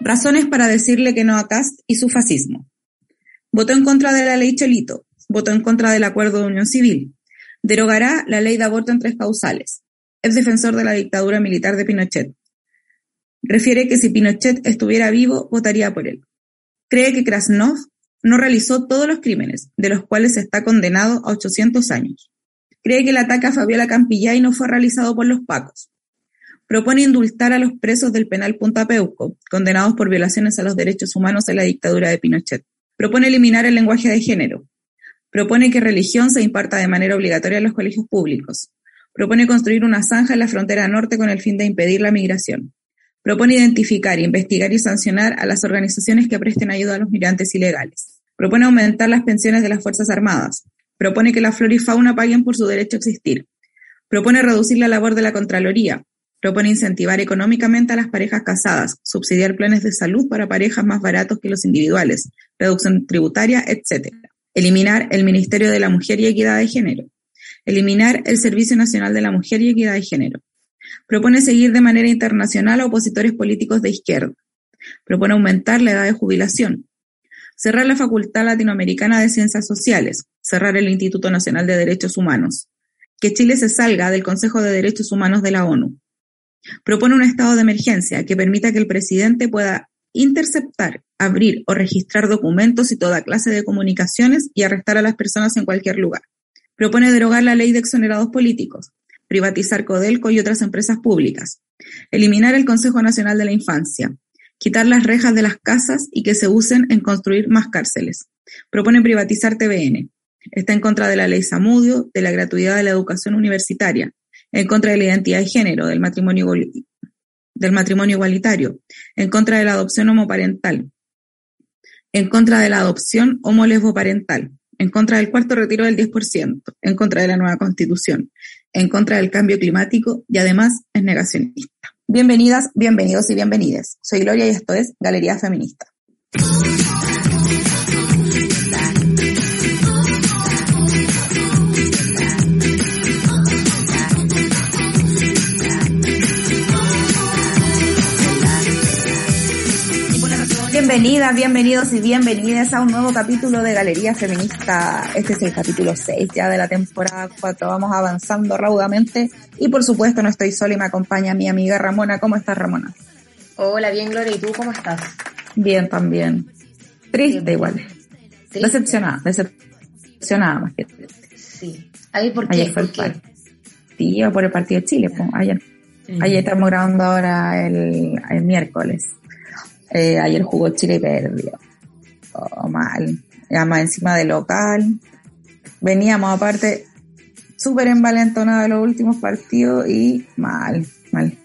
Razones para decirle que no a Cast y su fascismo. Votó en contra de la ley Cholito. Votó en contra del acuerdo de unión civil. Derogará la ley de aborto en tres causales. Es defensor de la dictadura militar de Pinochet. Refiere que si Pinochet estuviera vivo, votaría por él. Cree que Krasnov no realizó todos los crímenes, de los cuales está condenado a 800 años. Cree que el ataque a Fabiola Campillay no fue realizado por los pacos. Propone indultar a los presos del penal Punta Peuco, condenados por violaciones a los derechos humanos en la dictadura de Pinochet. Propone eliminar el lenguaje de género. Propone que religión se imparta de manera obligatoria en los colegios públicos. Propone construir una zanja en la frontera norte con el fin de impedir la migración. Propone identificar, investigar y sancionar a las organizaciones que presten ayuda a los migrantes ilegales. Propone aumentar las pensiones de las Fuerzas Armadas. Propone que la flora y fauna paguen por su derecho a existir. Propone reducir la labor de la Contraloría. Propone incentivar económicamente a las parejas casadas, subsidiar planes de salud para parejas más baratos que los individuales, reducción tributaria, etc. Eliminar el Ministerio de la Mujer y Equidad de Género. Eliminar el Servicio Nacional de la Mujer y Equidad de Género. Propone seguir de manera internacional a opositores políticos de izquierda. Propone aumentar la edad de jubilación. Cerrar la Facultad Latinoamericana de Ciencias Sociales. Cerrar el Instituto Nacional de Derechos Humanos. Que Chile se salga del Consejo de Derechos Humanos de la ONU. Propone un estado de emergencia que permita que el presidente pueda interceptar, abrir o registrar documentos y toda clase de comunicaciones y arrestar a las personas en cualquier lugar. Propone derogar la ley de exonerados políticos, privatizar Codelco y otras empresas públicas, eliminar el Consejo Nacional de la Infancia, quitar las rejas de las casas y que se usen en construir más cárceles. Propone privatizar TVN. Está en contra de la ley Samudio, de la gratuidad de la educación universitaria, en contra de la identidad de género, del matrimonio, del matrimonio igualitario, en contra de la adopción homoparental, en contra de la adopción homo-lesboparental, en contra del cuarto retiro del 10%, en contra de la nueva constitución, en contra del cambio climático y además es negacionista. Bienvenidas, bienvenidos y bienvenidas. Soy Gloria y esto es Galería Feminista. Bienvenidas, bienvenidos y bienvenidas a un nuevo capítulo de Galería Feminista. Este es el capítulo 6 ya de la temporada 4. Vamos avanzando raudamente y por supuesto no estoy sola y me acompaña mi amiga Ramona. ¿Cómo estás, Ramona? Hola, bien, Gloria. ¿Y tú cómo estás? Bien, también. Triste igual. Decepcionada, decepcionada más que Sí. ¿Ahí por qué? Ayer fue ¿Por el partido por el partido de Chile, pues, ayer. Ayer estamos grabando ahora el, el miércoles. Eh, ayer jugó Chile y perdió. Oh, mal. Además encima de local. Veníamos aparte súper envalentonados de los últimos partidos y mal, mal.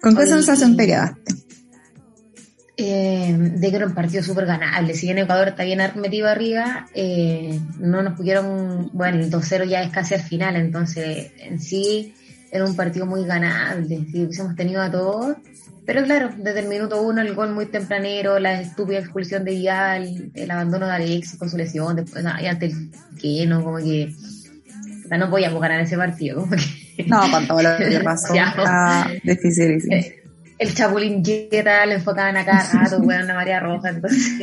¿Con qué Oye, sensación te quedaste? Eh, de que era un partido súper ganable. Si bien Ecuador está bien metido arriba, eh, no nos pudieron. Bueno, el 2-0 ya es casi al final, entonces en sí era un partido muy ganable. Si hubiésemos tenido a todos. Pero claro, desde el minuto uno, el gol muy tempranero, la estúpida expulsión de Vidal, el abandono de Alexis con su lesión, después, y ante el que no, como que. o sea, no podíamos ganar ese partido. Como que, No, con todo lo que pasó, está dificilísimo. Eh, el Chapulín Yeta le enfocaban a cada rato, weón, la María Roja, entonces.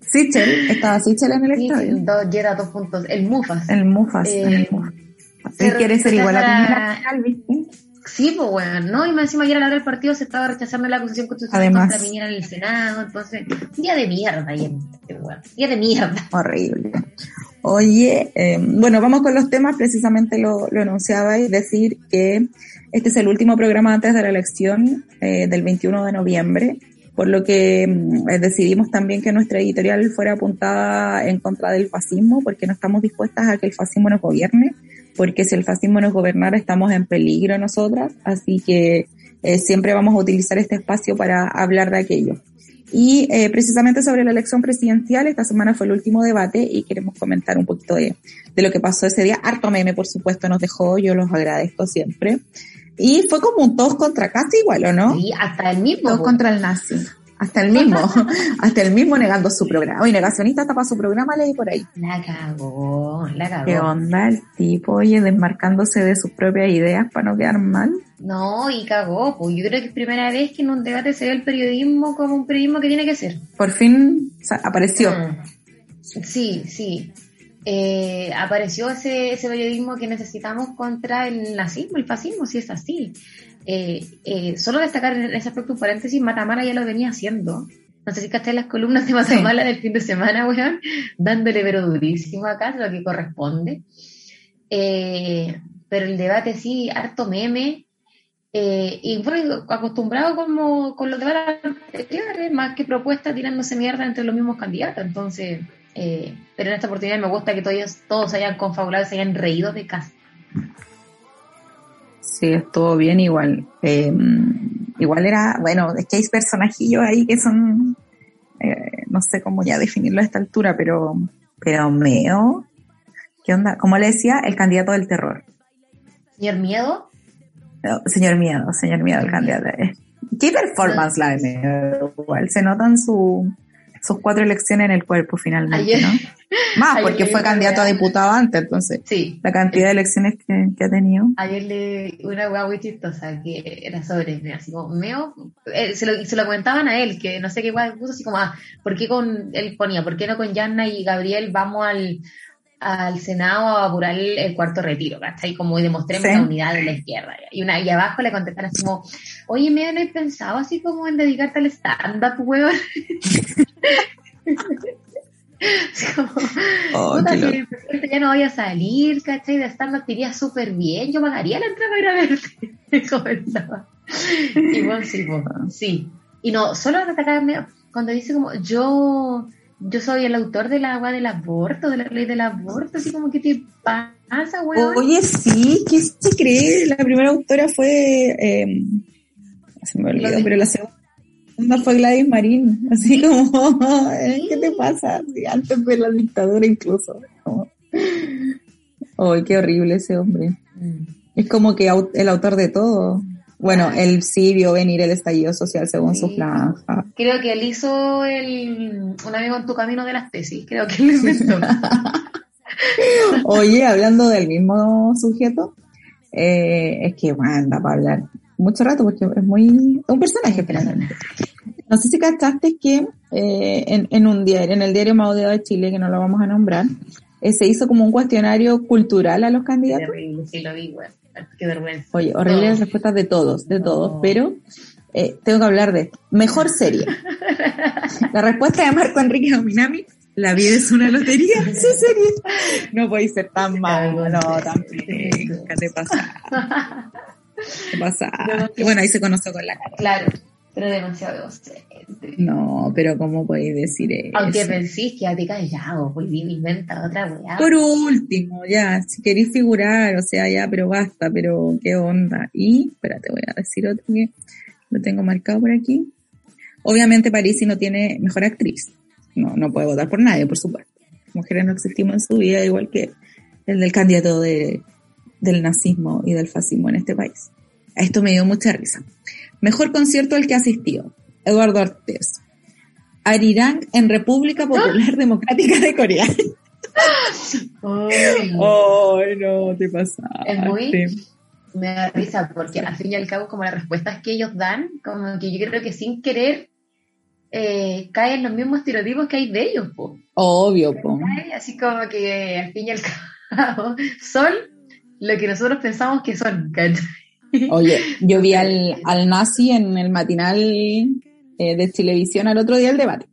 Sichel, estaba Sichel en el Sí, estadio. dos Yeta, dos puntos. El Mufas. El Mufas, Eh, el Mufas. Él quiere ser igual a Final, ¿viste? Sí, pues weón, ¿no? Y más encima ayer a la hora del partido se estaba rechazando la acusación constitucional Además. contra Piñera en el Senado, entonces, día de mierda este weón. Día de mierda. Horrible. Oye, eh, bueno, vamos con los temas. Precisamente lo, lo enunciaba y decir que este es el último programa antes de la elección eh, del 21 de noviembre, por lo que mm, decidimos también que nuestra editorial fuera apuntada en contra del fascismo, porque no estamos dispuestas a que el fascismo nos gobierne, porque si el fascismo nos gobernara estamos en peligro nosotras, así que eh, siempre vamos a utilizar este espacio para hablar de aquello. Y eh, precisamente sobre la elección presidencial, esta semana fue el último debate y queremos comentar un poquito de, de lo que pasó ese día. Harto meme, por supuesto, nos dejó, yo los agradezco siempre. Y fue como un todos contra casi igual, ¿o no? Sí, hasta el mismo. Todos contra el nazi. Hasta el mismo, hasta el mismo negando su programa. Oye, negacionista hasta para su programa leí por ahí. La cagó, la cagó. ¿Qué onda el tipo, oye, desmarcándose de sus propias ideas para no quedar mal? No, y cagó, pues yo creo que es primera vez que en un debate se ve el periodismo como un periodismo que tiene que ser. Por fin o sea, apareció. Mm. Sí, sí. Eh, apareció ese, ese periodismo que necesitamos contra el nazismo, el fascismo, si es así. Eh, eh, solo destacar en ese aspecto un paréntesis, Matamala ya lo venía haciendo. No sé si caché las columnas de Matamala del fin de semana, weón, dándole pero durísimo acá, lo que corresponde. Pero el debate sí, harto meme. Y bueno, acostumbrado como con los debates anteriores, más que propuestas tirándose mierda entre los mismos candidatos. Entonces, eh, pero en esta oportunidad me gusta que todos, todos se hayan confabulado, se hayan reído de casa. Sí, estuvo bien igual. Eh, igual era, bueno, es que hay personajillos ahí que son, eh, no sé cómo ya definirlo a esta altura, pero, pero meo. ¿Qué onda? Como le decía, el candidato del terror. Señor Miedo. No, señor Miedo, señor Miedo, el candidato. ¿Qué performance la de Miedo? Igual se notan su, sus cuatro elecciones en el cuerpo finalmente, Ayer- ¿no? Más, porque fue candidato a diputado antes, entonces, Sí. la cantidad de elecciones que, que ha tenido. Ayer le una hueá muy chistosa que era sobre Meo, así como Meo, eh, se, lo, se lo comentaban a él, que no sé qué puso, así como, ah, ¿por qué con, él ponía, ¿por qué no con Yanna y Gabriel vamos al, al Senado a apurar el, cuarto retiro, ¿cachai? Como y demostremos Sí. la unidad de la izquierda. Y una, y abajo le contestaron así como, oye, Meo, ¿no he pensado así como en dedicarte al stand-up? Así como, Oh, puta, si loco. el presidente ya no vaya a salir, ¿cachai? De stand-up te iría súper bien, yo pagaría la entrada para ir a verte, me comentaba. Y bueno, sí, pues, sí. Y no, solo atacarme cuando dice como, yo, yo soy el autor de la agua del aborto, de la ley del aborto, así como, ¿qué te pasa, weón? Oye, sí, ¿qué se cree? La primera autora fue, eh, se me olvidó, pero la segunda fue Gladys Marín, así como, eh, ¿qué te pasa? Sí, antes de la dictadura incluso. Como, Ay, qué horrible ese hombre. Mm. Es como que el autor de todo. Bueno, él sí vio venir el estallido social según su franja. Creo que él hizo el, un amigo en tu camino de las tesis, creo que él lo inventó. Oye, hablando del mismo sujeto, eh, es que bueno, anda para hablar mucho rato porque es muy un personaje finalmente. No sé si cachaste que eh, en, en un diario, en el diario más odiado de Chile, que no lo vamos a nombrar, eh, se hizo como un cuestionario cultural a los candidatos. sí lo vi, weón. Qué vergüenza. Oye, horribles Todos. respuestas de todos, de todos, pero eh, tengo que hablar de. Mejor serie. La respuesta de Marco Enrique Dominami, la vida es una lotería, su serie. No podéis ser tan malo, no, tan penca, te pasa. Te pasa. Bueno, ahí se conoció con la cara. Claro, pero demasiado egocéntrico. No, pero ¿cómo podéis decir eso? Aunque pensís que a ti callado, pues vive inventa otra weá. Por último, ya, si queréis figurar, o sea, ya, pero basta, pero qué onda. Y, espérate, voy a decir otro que lo tengo marcado por aquí. Obviamente Parisi no tiene mejor actriz. No, no puede votar por nadie, por supuesto. Mujeres no existimos en su vida, igual que el del candidato de, del nazismo y del fascismo en este país. Esto me dio mucha risa. Mejor concierto al que asistió. Eduardo Artés. Arirang en República Popular Democrática de Corea. Ay, Ay, no, te pasa. Es muy- me da risa porque al fin y al cabo como las respuestas que ellos dan, como que yo creo que sin querer eh, caen los mismos estereotipos que hay de ellos, po. Obvio, po. Así como que al fin y al cabo son lo que nosotros pensamos que son, ¿cachai? Oye, yo vi al, al nazi en el matinal eh, de televisión al otro día del debate.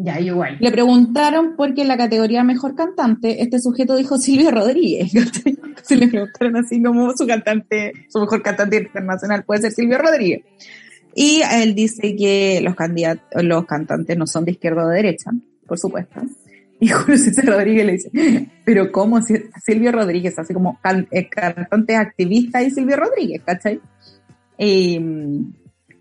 Ya, igual. Le preguntaron por qué en la categoría mejor cantante este sujeto dijo Silvio Rodríguez. Se le preguntaron así como su cantante, su mejor cantante internacional puede ser Silvio Rodríguez. Y él dice que los candidatos, los cantantes no son de izquierda o de derecha, por supuesto. Y Julio César Rodríguez le dice, pero ¿cómo? Si Silvio Rodríguez, así como eh, cantante activista y Silvio Rodríguez, ¿cachai? Y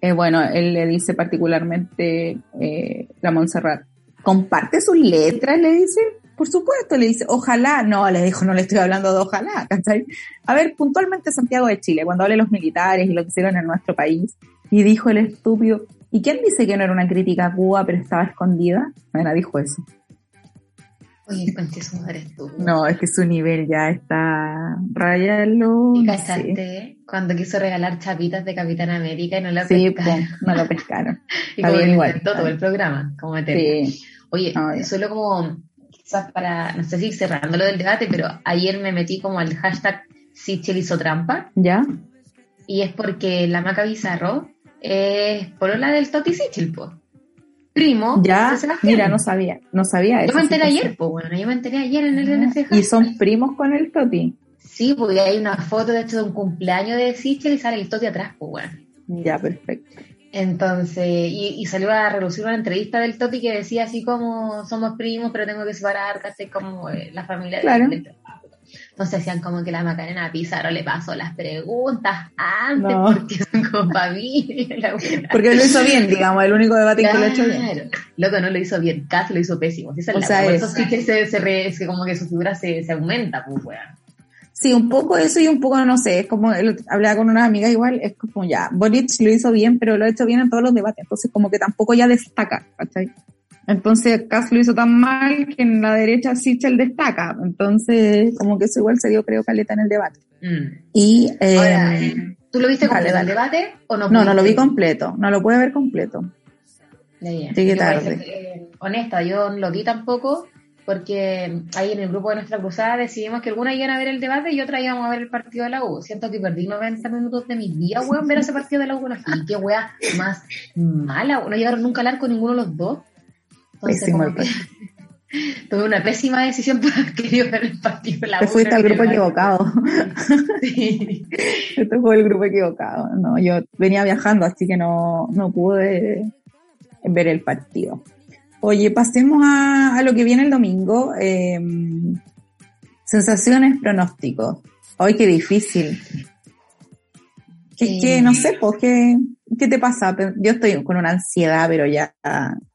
eh, bueno, él le dice particularmente eh, la Montserrat, comparte sus letras, le dice, por supuesto, le dice, ojalá, no, le dijo, no le estoy hablando de ojalá, ¿cachai? A ver, puntualmente Santiago de Chile, cuando hable de los militares y lo que hicieron en nuestro país, y dijo el estúpido, ¿y quién dice que no era una crítica a Cuba, pero estaba escondida? Bueno, dijo eso. Oye, su madre No, es que su nivel ya está rayalo. ¿Y cachaste cuando quiso regalar chapitas de Capitán América y no sí, pescaron? Sí, no lo pescaron. y como bien, igual, todo el programa, como Sí. Oye, solo como, quizás para, no sé si cerrando lo del debate, pero ayer me metí como al hashtag Sichel hizo trampa. ¿Ya? Y es porque la Maca Bizarro es por la del Toti Sichel, pues primo ya, Mira, no sabía, no sabía eso. Yo me enteré ayer, pues bueno, yo me enteré ayer en el NCJ. ¿Y son primos con el Toti? Sí, porque hay una foto de hecho de un cumpleaños de Sichel y sale el Toti atrás, pues bueno. Ya, perfecto. Entonces, y, salió a relucir una entrevista del Toti que decía así como somos primos, pero tengo que separar, casi como eh, la familia claro. Entonces decían como que la Macarena Pizarro le pasó las preguntas antes porque son como familia. porque lo hizo bien, digamos, el único debate que lo ha hecho bien. Loco, no lo hizo bien, casi lo hizo pésimo. Si o sea, eso sí que se, se como que su figura se, se aumenta, pues, weón. Sí, un poco eso y un poco, no sé, es como, hablaba con una amiga igual, es como ya, Boric lo hizo bien, pero lo ha hecho bien en todos los debates, entonces como que tampoco ya destaca, ¿cachai? Entonces Kass lo hizo tan mal que en la derecha Sichel destaca. Entonces, como que eso igual se dio, creo, caleta en el debate. Mm. Y, eh, ¿tú lo viste completo el debate o no? No, no lo vi completo. No lo pude ver completo. Llegué tarde. honesta, yo no lo vi tampoco porque ahí en el grupo de nuestra cruzada decidimos que algunas iban a ver el debate y otras íbamos a ver el partido de la U. Siento que perdí 90 minutos de mi día, weón, ver ese partido de la U. Y qué weá más mala. No llegaron nunca al arco ninguno de los dos. Pésimo Tuve una pésima decisión querido ver el partido la Te fuiste al grupo equivocado. Sí. Este fue el grupo equivocado. No, yo venía viajando, así que no, no pude ver el partido. Oye, pasemos a, a lo que viene el domingo. Em, sensaciones, pronósticos. Hoy qué difícil. ¿Qué, no sé, pues, ¿qué, ¿qué te pasa? Yo estoy con una ansiedad, pero ya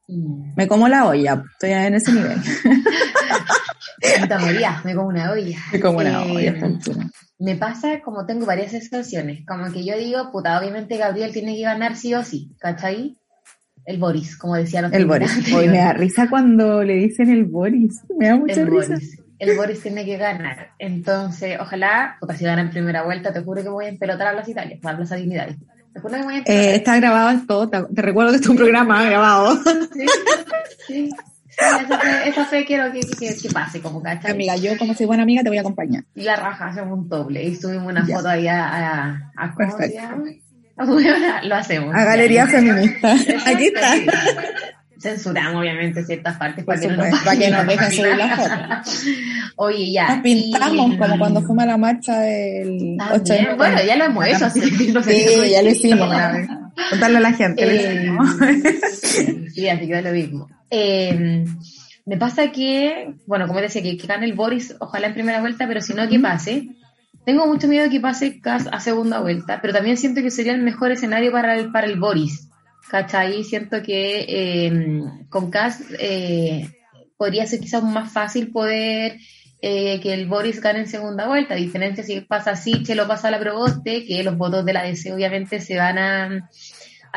Mm. Me como la olla, estoy en ese nivel. me como una olla. Me como una olla, eh, Me pasa como tengo varias sensaciones, como que yo digo, puta, obviamente Gabriel tiene que ganar sí o sí, ¿cachai? El Boris, como decía los El Boris. Hoy me da risa cuando le dicen el Boris, me da mucha risa. El Boris tiene que ganar. Entonces, ojalá, puta, si gana en primera vuelta, te juro que voy a empelotar a las Italias, a Plaza Dignidad. Eh, está grabado esto, te, recuerdo que es un programa grabado. Sí, sí. esa, fe, quiero que, que, pase, como ¿cachai? Amiga, yo como soy buena amiga te voy a acompañar. Y la raja, hacemos un doble y subimos una foto ahí a, a, Perfecto. Lo hacemos. A Galería Feminista. Aquí está censuramos obviamente ciertas partes para, que no, para que nos dejen subir las fotos. Oye, ya. Nos pintamos como cuando fuimos a la marcha del 8 Bueno, ya lo hemos hecho, así que Sí, ya lo hicimos Contarle a la gente. Eh, sí, así que es lo mismo. Eh, me pasa que, bueno, como decía, que, que gane el Boris, ojalá en primera vuelta, pero si no, que pase. Tengo mucho miedo de que pase a segunda vuelta, pero también siento que sería el mejor escenario para el, para el Boris ¿cachai? Siento que em, con CAS eh, podría ser quizás más fácil poder eh, que el Boris gane en segunda vuelta, a diferencia si pasa se lo pasa a la Proboste, que los votos de la DC obviamente se van a,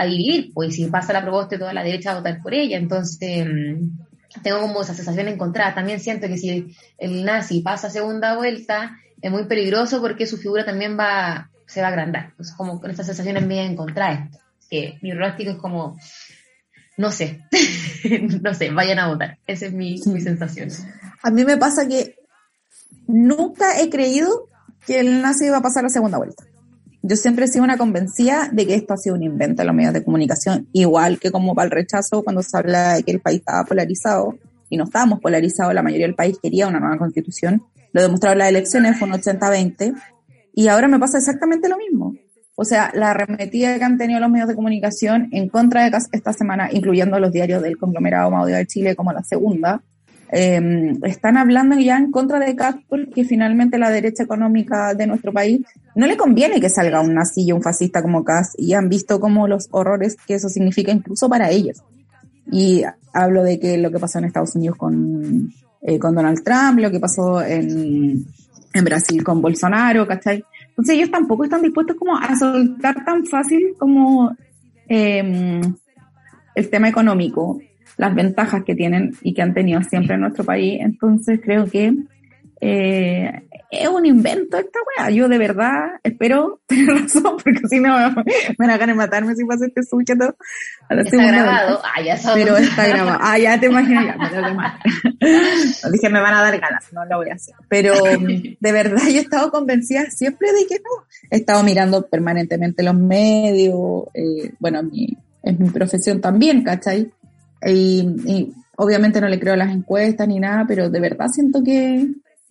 dividir, pues si pasa la Proboste toda la derecha va a votar por ella, entonces em, tengo como esa sensación encontrada. También siento que si el nazi pasa segunda vuelta, es muy peligroso porque su figura también va, se va a agrandar. Entonces, como con estas sensaciones me encontrar que mi pronóstico es como, no sé, no sé, vayan a votar. Esa es mi, mi sensación. A mí me pasa que nunca he creído que el nazi iba a pasar la segunda vuelta. Yo siempre he sido una convencida de que esto ha sido un invento de los medios de comunicación, igual que como para el rechazo cuando se habla de que el país estaba polarizado, y no estábamos polarizados, la mayoría del país quería una nueva constitución. Lo demostraron las elecciones, fue un 80-20, y ahora me pasa exactamente lo mismo O sea, la arremetida que han tenido los medios de comunicación en contra de Cas esta semana, incluyendo los diarios del conglomerado Maudio de Chile como la segunda, eh, están hablando ya en contra de Cas porque finalmente la derecha económica de nuestro país no le conviene que salga un nazi un fascista como Cas y han visto como los horrores que eso significa incluso para ellos. Y hablo de que lo que pasó en Estados Unidos con, eh, con Donald Trump, lo que pasó en, en Brasil con Bolsonaro, ¿cachai? Entonces ellos tampoco están dispuestos como a soltar tan fácil como eh, el tema económico, las ventajas que tienen y que han tenido siempre en nuestro país. Entonces creo que eh, es un invento esta wea. Yo de verdad espero tener razón, porque si no me van a ganar matarme si pasa este todo. está grabado. Ah, ya Pero está grabado. Ah, ya te imaginas, ya, me tengo que Dije, me van a dar ganas, no lo voy a hacer. Pero de verdad yo he estado convencida siempre de que no. He estado mirando permanentemente los medios, eh, bueno, mi, es mi profesión también, ¿cachai? Y, y obviamente no le creo a las encuestas ni nada, pero de verdad siento que,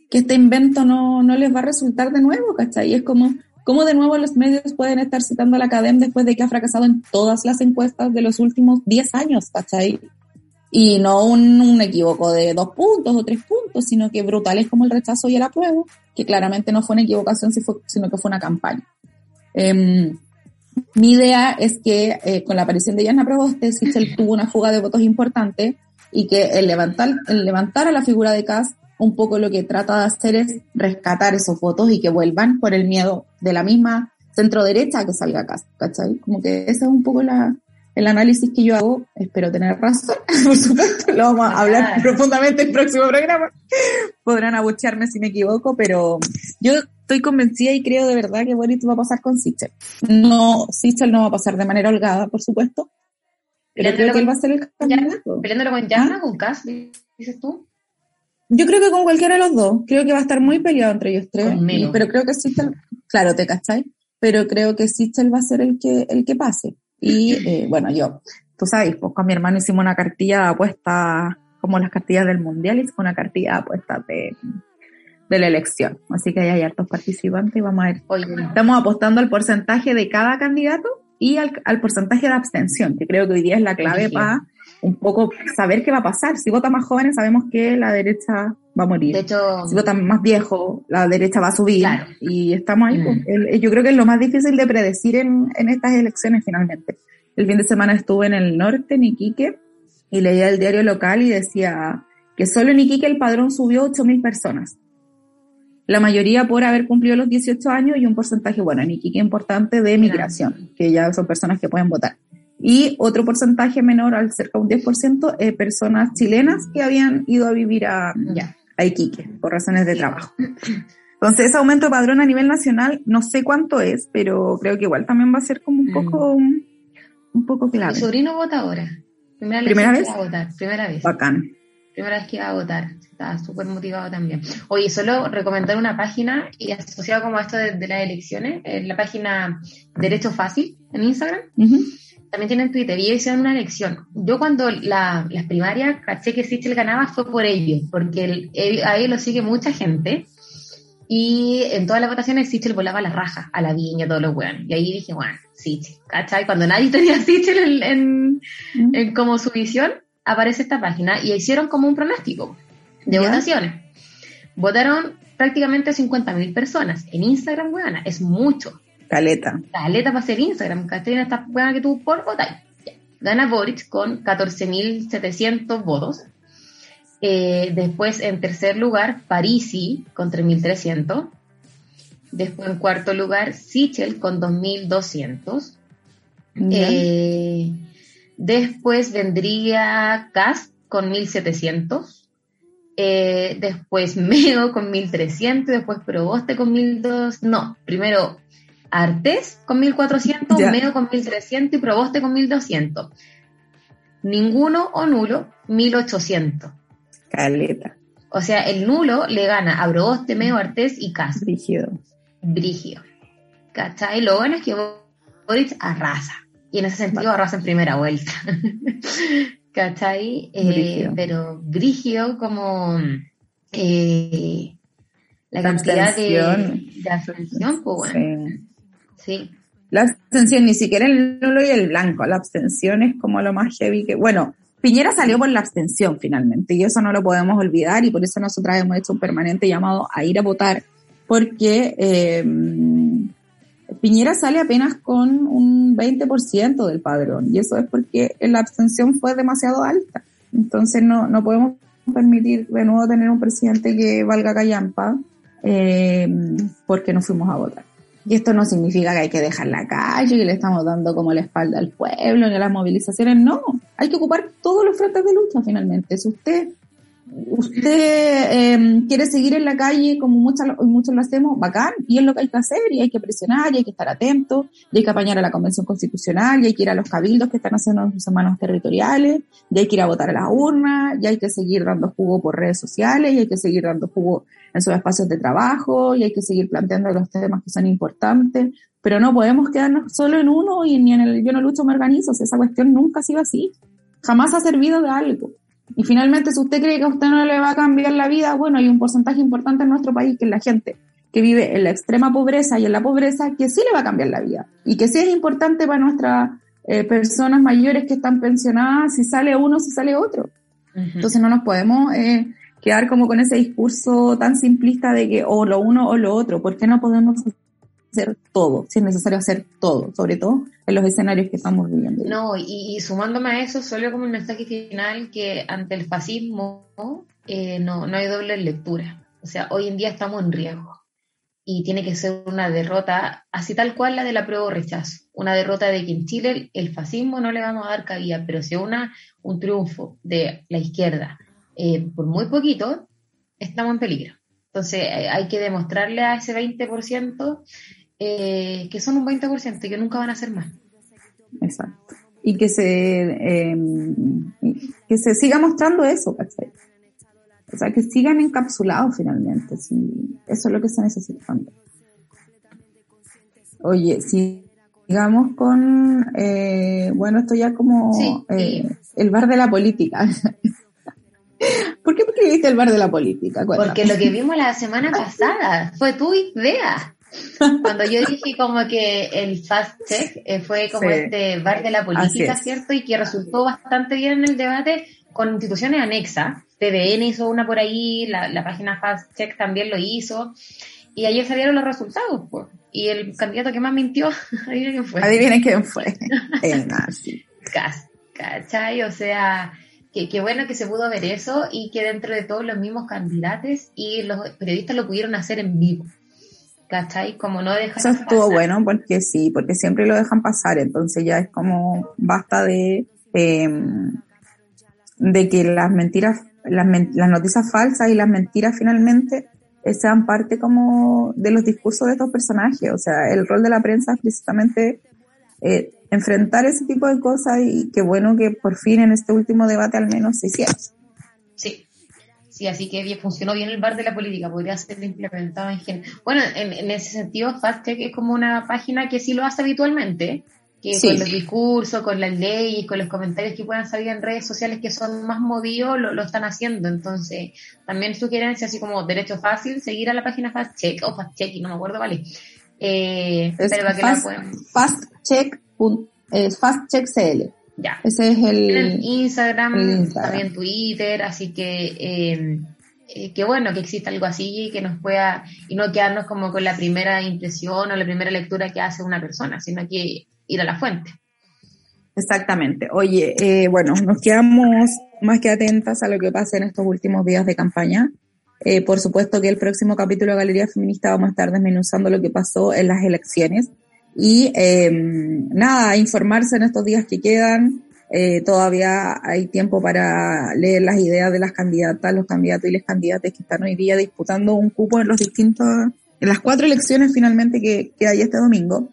que este invento no, no les va a resultar de nuevo, ¿cachai? Y es como, ¿cómo de nuevo los medios pueden estar citando a la academia después de que ha fracasado en todas las encuestas de los últimos 10 años, ¿cachai? Y no un, un equivoco de dos puntos o tres puntos, sino que brutales como el rechazo y el apruebo, que claramente no fue una equivocación, sino que fue una campaña. Eh, mi idea es que eh, con la aparición de Yana Proboste, Sichel tuvo una fuga de votos importante y que el levantar, el levantar a la figura de Kass un poco lo que trata de hacer es rescatar esos votos y que vuelvan por el miedo de la misma centro derecha que salga Kass, ¿cachai? Como que ese es un poco la, el análisis que yo hago, espero tener razón, por supuesto, lo vamos a hablar profundamente en el próximo programa. Podrán abuchearme si me equivoco, pero yo estoy convencida y creo de verdad que Boris va a pasar con Sichel. No, Sichel no va a pasar de manera holgada, por supuesto, pero creo que él va a ser el candidato. ¿Peleándolo con Yana, con Kass, dices tú? Yo creo que con cualquiera de los dos. Creo que va a estar muy peleado entre ellos tres. Pero creo que Sichel, claro, te cachai, pero creo que Sichel va a ser el que, el que pase. Y eh, bueno, yo, tú sabes, pues con mi hermano hicimos una cartilla de apuestas, como las cartillas del mundial, hicimos una cartilla de apuestas de, de la elección. Así que hay hartos participantes y vamos a ver. Estamos apostando al porcentaje de cada candidato y al, al porcentaje de abstención, que creo que hoy día es la clave para un poco saber qué va a pasar. Si votan más jóvenes, sabemos que la derecha va a morir. De hecho, si votan más viejos, la derecha va a subir. Y estamos ahí. Pues. El, yo creo que es lo más difícil de predecir en, en estas elecciones finalmente. El fin de semana estuve en el norte, en Iquique, y leía el diario local y decía que solo en Iquique el padrón subió 8.000 personas. La mayoría por haber cumplido los 18 años y un porcentaje, bueno, en Iquique importante de migración, que ya son personas que pueden votar y otro porcentaje menor, al cerca de un 10%, eh, personas chilenas que habían ido a vivir a, a Iquique por razones de trabajo. Entonces, ese aumento de padrón a nivel nacional, no sé cuánto es, pero creo que igual también va a ser como un poco, un poco clave. Mi sobrino vota ahora. Primera, ¿Primera vez? Que va a votar. Primera vez. Bacán. Primera vez que va a votar. Está súper motivado también. Oye, solo recomendar una página y asociado como a esto de, de las elecciones, eh, la página Derecho Fácil en Instagram. También tienen Twitter y ellos hicieron una elección. Yo cuando la, las primarias caché que Sichel ganaba fue por ellos, porque a él lo sigue mucha gente. Y en todas las votaciones Sichel volaba la raja, a la viña, todos los weones. Y ahí dije, bueno, Sichel, ¿cachai? Cuando nadie tenía Sichel en, en, como su visión, aparece esta página y hicieron como un pronóstico de votaciones. Votaron prácticamente 50.000 personas. En Instagram, weona, es mucho. Caleta. Caleta para ser Instagram, ¿cachai? Esta buena que tú por votar. Gana Boric con 14.700 votos. Eh, después, en tercer lugar, Parisi con 3.300. Después, en cuarto lugar, Sichel con 2.200. Eh, después vendría Cast con 1.700. Eh, después Meo con 1.300. Después Proboste con 1.200. No, primero Artés con 1400, Meo con 1300 y Proboste con 1200. Ninguno o nulo, 1800. Caleta. O sea, el nulo le gana a Proboste, Meo, Artés y Cas. Brígido. Brígido. ¿Cachai? Lo bueno es que Boric arrasa. Y en ese sentido arrasa en primera vuelta. ¿Cachai? Eh, pero brígido como eh, la cantidad de, de abstención, pues bueno. Sí. La abstención, ni siquiera el nulo y el blanco, la abstención es como lo más heavy que, bueno, Piñera salió por la abstención finalmente y eso no lo podemos olvidar y por eso nosotras hemos hecho un permanente llamado a ir a votar porque eh, Piñera sale apenas con un 20% del padrón y eso es porque la abstención fue demasiado alta. Entonces no, no podemos permitir de nuevo tener un presidente que valga callampa eh, porque no fuimos a votar. Y esto no significa que hay que dejar la calle, que le estamos dando como la espalda al pueblo, ni a las movilizaciones, no. Hay que ocupar todos los frentes de lucha finalmente. Si usted usted eh, quiere seguir en la calle como muchos, muchos lo hacemos, bacán, y es lo que hay que hacer, y hay que presionar, y hay que estar atento, y hay que apañar a la Convención Constitucional, y hay que ir a los cabildos que están haciendo sus semanas territoriales, y hay que ir a votar a las urnas, y hay que seguir dando jugo por redes sociales, y hay que seguir dando jugo en sus espacios de trabajo, y hay que seguir planteando los temas que son importantes, pero no podemos quedarnos solo en uno y ni en el yo no lucho me organizo, esa cuestión nunca ha sido así, jamás ha servido de algo. Y finalmente, si usted cree que a usted no le va a cambiar la vida, bueno, hay un porcentaje importante en nuestro país que es la gente que vive en la extrema pobreza y en la pobreza que sí le va a cambiar la vida. Y que sí es importante para nuestras eh, personas mayores que están pensionadas, si sale uno, si sale otro. Entonces no nos podemos eh, quedar como con ese discurso tan simplista de que o lo uno o lo otro. ¿Por qué no podemos hacer todo, si es necesario hacer todo, sobre todo en los escenarios que estamos viviendo. No, y, sumándome a eso, solo como un mensaje final que ante el fascismo eh, no, no hay doble lectura. O sea, hoy en día estamos en riesgo y tiene que ser una derrota así tal cual la de la prueba o rechazo. Una derrota de que en Chile el fascismo no le vamos a dar cabida, pero si una, un triunfo de la izquierda eh, por muy poquito, estamos en peligro. Entonces eh, hay que demostrarle a ese 20% eh, que son un 20% y que nunca van a ser más. Exacto. Y que se, em, que se siga mostrando eso, ¿cachai? O sea, que sigan encapsulados finalmente. Sí, eso es lo que se necesita. Oye, sigamos con, eh, bueno, esto ya como eh, el bar de la política. ¿Por qué escribiste el bar de la política? Porque lo que vimos la semana pasada fue tu idea. Cuando yo dije como que el fast check eh, fue como este bar de la política, ¿cierto? Y que resultó bastante bien en el debate con instituciones anexas. TVN hizo una por ahí, la, página fast check también lo hizo. Y ayer salieron los resultados, pues. Y el candidato que más mintió, adivinen quién fue. Adivinen quién fue. el nazi. ¿Cachai? O sea, que, bueno que se pudo ver eso y que dentro de todos los mismos candidatos y los periodistas lo pudieron hacer en vivo. ¿Cachai? Como no dejan Eso estuvo bueno porque sí, porque siempre lo dejan pasar, entonces ya es como basta de, em, de que las mentiras, las, las, noticias falsas y las mentiras finalmente sean parte como de los discursos de estos personajes, o sea, el rol de la prensa es precisamente eh, enfrentar ese tipo de cosas y qué bueno que por fin en este último debate al menos se hiciera. Sí, Sí, así que funcionó bien el bar de la política, podría ser implementado en general. Bueno, en, ese sentido, FastCheck es como una página que sí lo hace habitualmente, que con los discursos, con las leyes, con los comentarios que puedan salir en redes sociales que son más movidos, lo, están haciendo. Entonces, también sugerencia así como derecho fácil, seguir a la página FastCheck o FastCheck, no me acuerdo, vale. Eh, pero para que la puedan... FastCheck, FastCheckCL. Ya. Ese es el, Instagram, también Twitter, así que eh, eh, que bueno que exista algo así que nos pueda y no quedarnos como con la primera impresión o la primera lectura que hace una persona, sino que ir a la fuente. Exactamente. Oye, eh, bueno, nos quedamos más que atentas a lo que pasa en estos últimos días de campaña. por supuesto que el próximo capítulo de Galería Feminista vamos a estar desmenuzando lo que pasó en las elecciones y eh, nada, informarse en estos días que quedan. Eh, todavía hay tiempo para leer las ideas de las candidatas, los candidatos y las candidatas que están hoy día disputando un cupo en los distintos, en las cuatro elecciones finalmente que, que hay este domingo.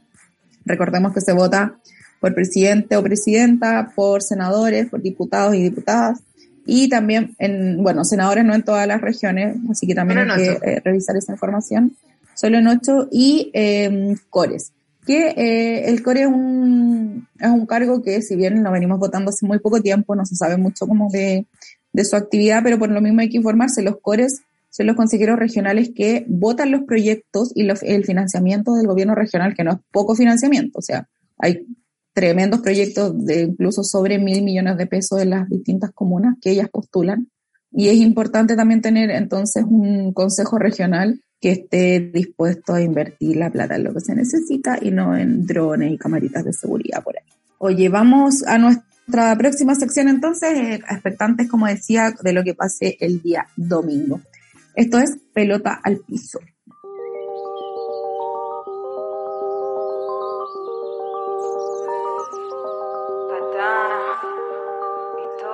Recordemos que se vota por presidente o presidenta, por senadores, por diputados y diputadas, y también en, bueno, senadores no en todas las regiones, así que también hay que eh, revisar esa información, solo en ocho, y eh, cores que eh, el core es un, es un cargo que si bien lo venimos votando hace muy poco tiempo, no se sabe mucho como de, de su actividad, pero por lo mismo hay que informarse, los cores son los consejeros regionales que votan los proyectos y el financiamiento del gobierno regional, que no es poco financiamiento, o sea, hay tremendos proyectos de incluso sobre mil millones de pesos en las distintas comunas que ellas postulan. Y es importante también tener entonces un consejo regional que esté dispuesto a invertir la plata en lo que se necesita y no en drones y camaritas de seguridad por ahí. Oye, vamos a nuestra próxima sección entonces, eh, expectantes, como decía, de lo que pase el día domingo. Esto es pelota al piso.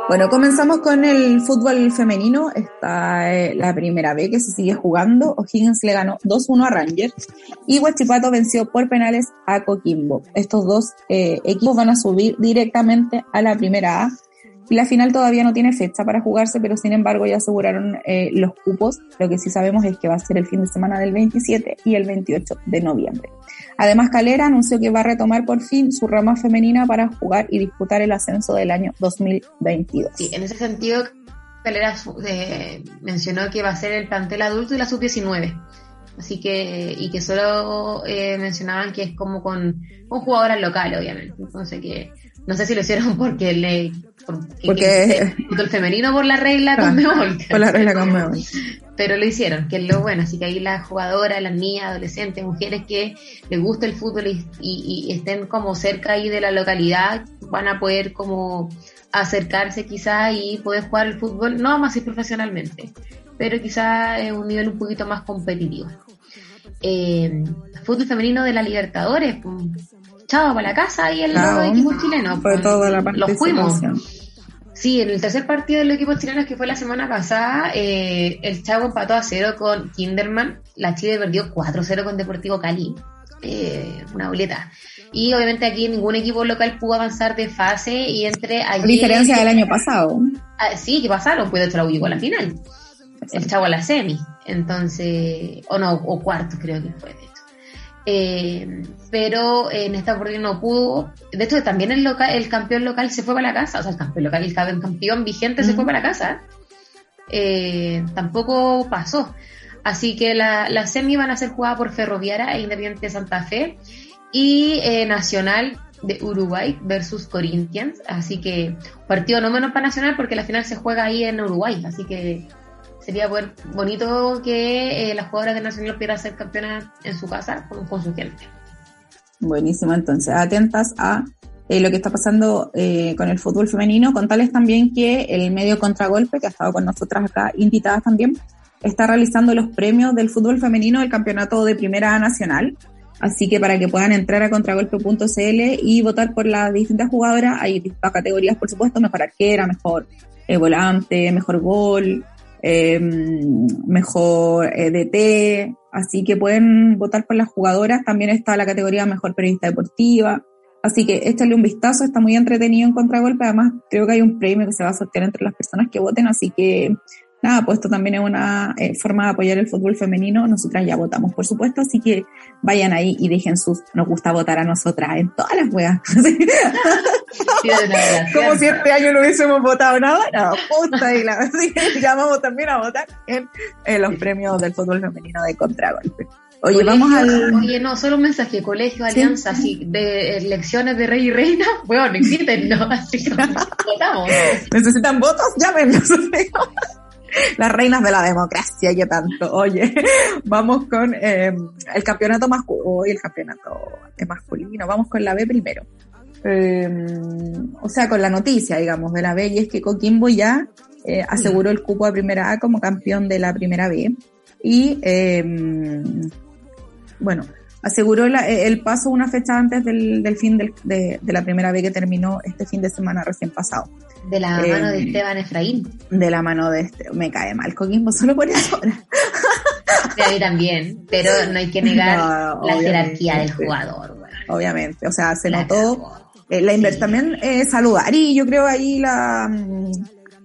Bueno, comenzamos con el fútbol femenino. Está la primera vez que se sigue jugando. O'Higgins le ganó 2-1 a Rangers y Huachipato venció por penales a Coquimbo. Estos dos eh, equipos van a subir directamente a la primera A la final todavía no tiene fecha para jugarse, pero sin embargo ya aseguraron eh, los cupos. Lo que sí sabemos es que va a ser el fin de semana del 27 y el 28 de noviembre. Además, Calera anunció que va a retomar por fin su rama femenina para jugar y disputar el ascenso del año 2022. Sí, en ese sentido, Calera eh, mencionó que va a ser el plantel adulto y la sub-19. Así que, y que solo eh, mencionaban que es como con, un jugador local, obviamente. Entonces que no sé si lo hicieron porque le porque, el femenino por la regla con Meol. Por la regla con. Pero lo hicieron, que es lo bueno. Así que ahí las jugadoras, las niñas, adolescentes, mujeres que les gusta el fútbol y, estén como cerca ahí de la localidad, van a poder como acercarse quizá y poder jugar el fútbol, no más y profesionalmente, pero quizá en un nivel un poquito más competitivo. Eh, fútbol femenino de la Libertadores, pues, chao para la casa y el equipo chileno. Fue toda la Los fuimos. Sí, en el tercer partido del equipo chileno que fue la semana pasada, eh, el Chavo empató a cero con Kinderman, la Chile perdió 4-0 con Deportivo Cali, eh, una boleta. Y obviamente aquí ningún equipo local pudo avanzar de fase y entre A diferencia del año pasado. Ah, sí, que pasaron, pues de hecho la llegó a la final. El Chavo a la semi, entonces, o no, o cuarto creo que fue. Eh, pero en esta oportunidad no pudo. De hecho, también el, local, el campeón local se fue para la casa, o sea, el campeón local, el campeón vigente se fue para la casa. Eh, tampoco pasó. Así que la, la, semi van a ser jugada por Ferroviaria e Independiente de Santa Fe y eh, Nacional de Uruguay versus Corinthians. Así que partido no menos para Nacional porque la final se juega ahí en Uruguay. Así que sería bonito que eh, las jugadoras de Nacional pudieran ser campeonas en su casa con, su gente. Buenísimo, entonces, atentas a eh, lo que está pasando eh, con el fútbol femenino. Contarles también que el medio Contragolpe, que ha estado con nosotras acá, invitadas también, está realizando los premios del fútbol femenino del campeonato de Primera Nacional. Así que para que puedan entrar a contragolpe.cl y votar por las distintas jugadoras, hay distintas categorías, por supuesto, mejor arquera, mejor volante, mejor gol, eh, mejor DT, así que pueden votar por las jugadoras. También está la categoría mejor periodista deportiva. Así que échale un vistazo, está muy entretenido en contragolpe. Además, creo que hay un premio que se va a sortear entre las personas que voten, así que nada, pues esto también es una eh, forma de apoyar el fútbol femenino. Nosotras ya votamos, por supuesto, así que vayan ahí y dejen sus, nos gusta votar a nosotras en todas las weas. Como si este año no hubiésemos votado nada, nada, puta, y la, así llamamos también a votar en, los premios del fútbol femenino de contragolpe. Oye, vamos al. Oye, no, solo un mensaje, colegio, alianza, así, de elecciones de rey y reina, bueno, no existen, ¿no? Así que votamos. ¿Necesitan votos? Llámenos. Las reinas de la democracia, qué tanto. Oye, vamos con eh, el campeonato masculino, el campeonato masculino, vamos con la B primero. Eh, o sea, con la noticia, digamos, de la B, y es que Coquimbo ya eh, aseguró el cupo a primera A como campeón de la primera B. Y, bueno, aseguró el paso una fecha antes del, fin de, de la primera B que terminó este fin de semana recién pasado. De la mano de em, Esteban Efraín. De la mano de este, me cae mal coquismo solo por eso. a mí también, pero no hay que negar la jerarquía del jugador. Obviamente, o sea, se notó eh, la inversión también eh, saludar y yo creo ahí la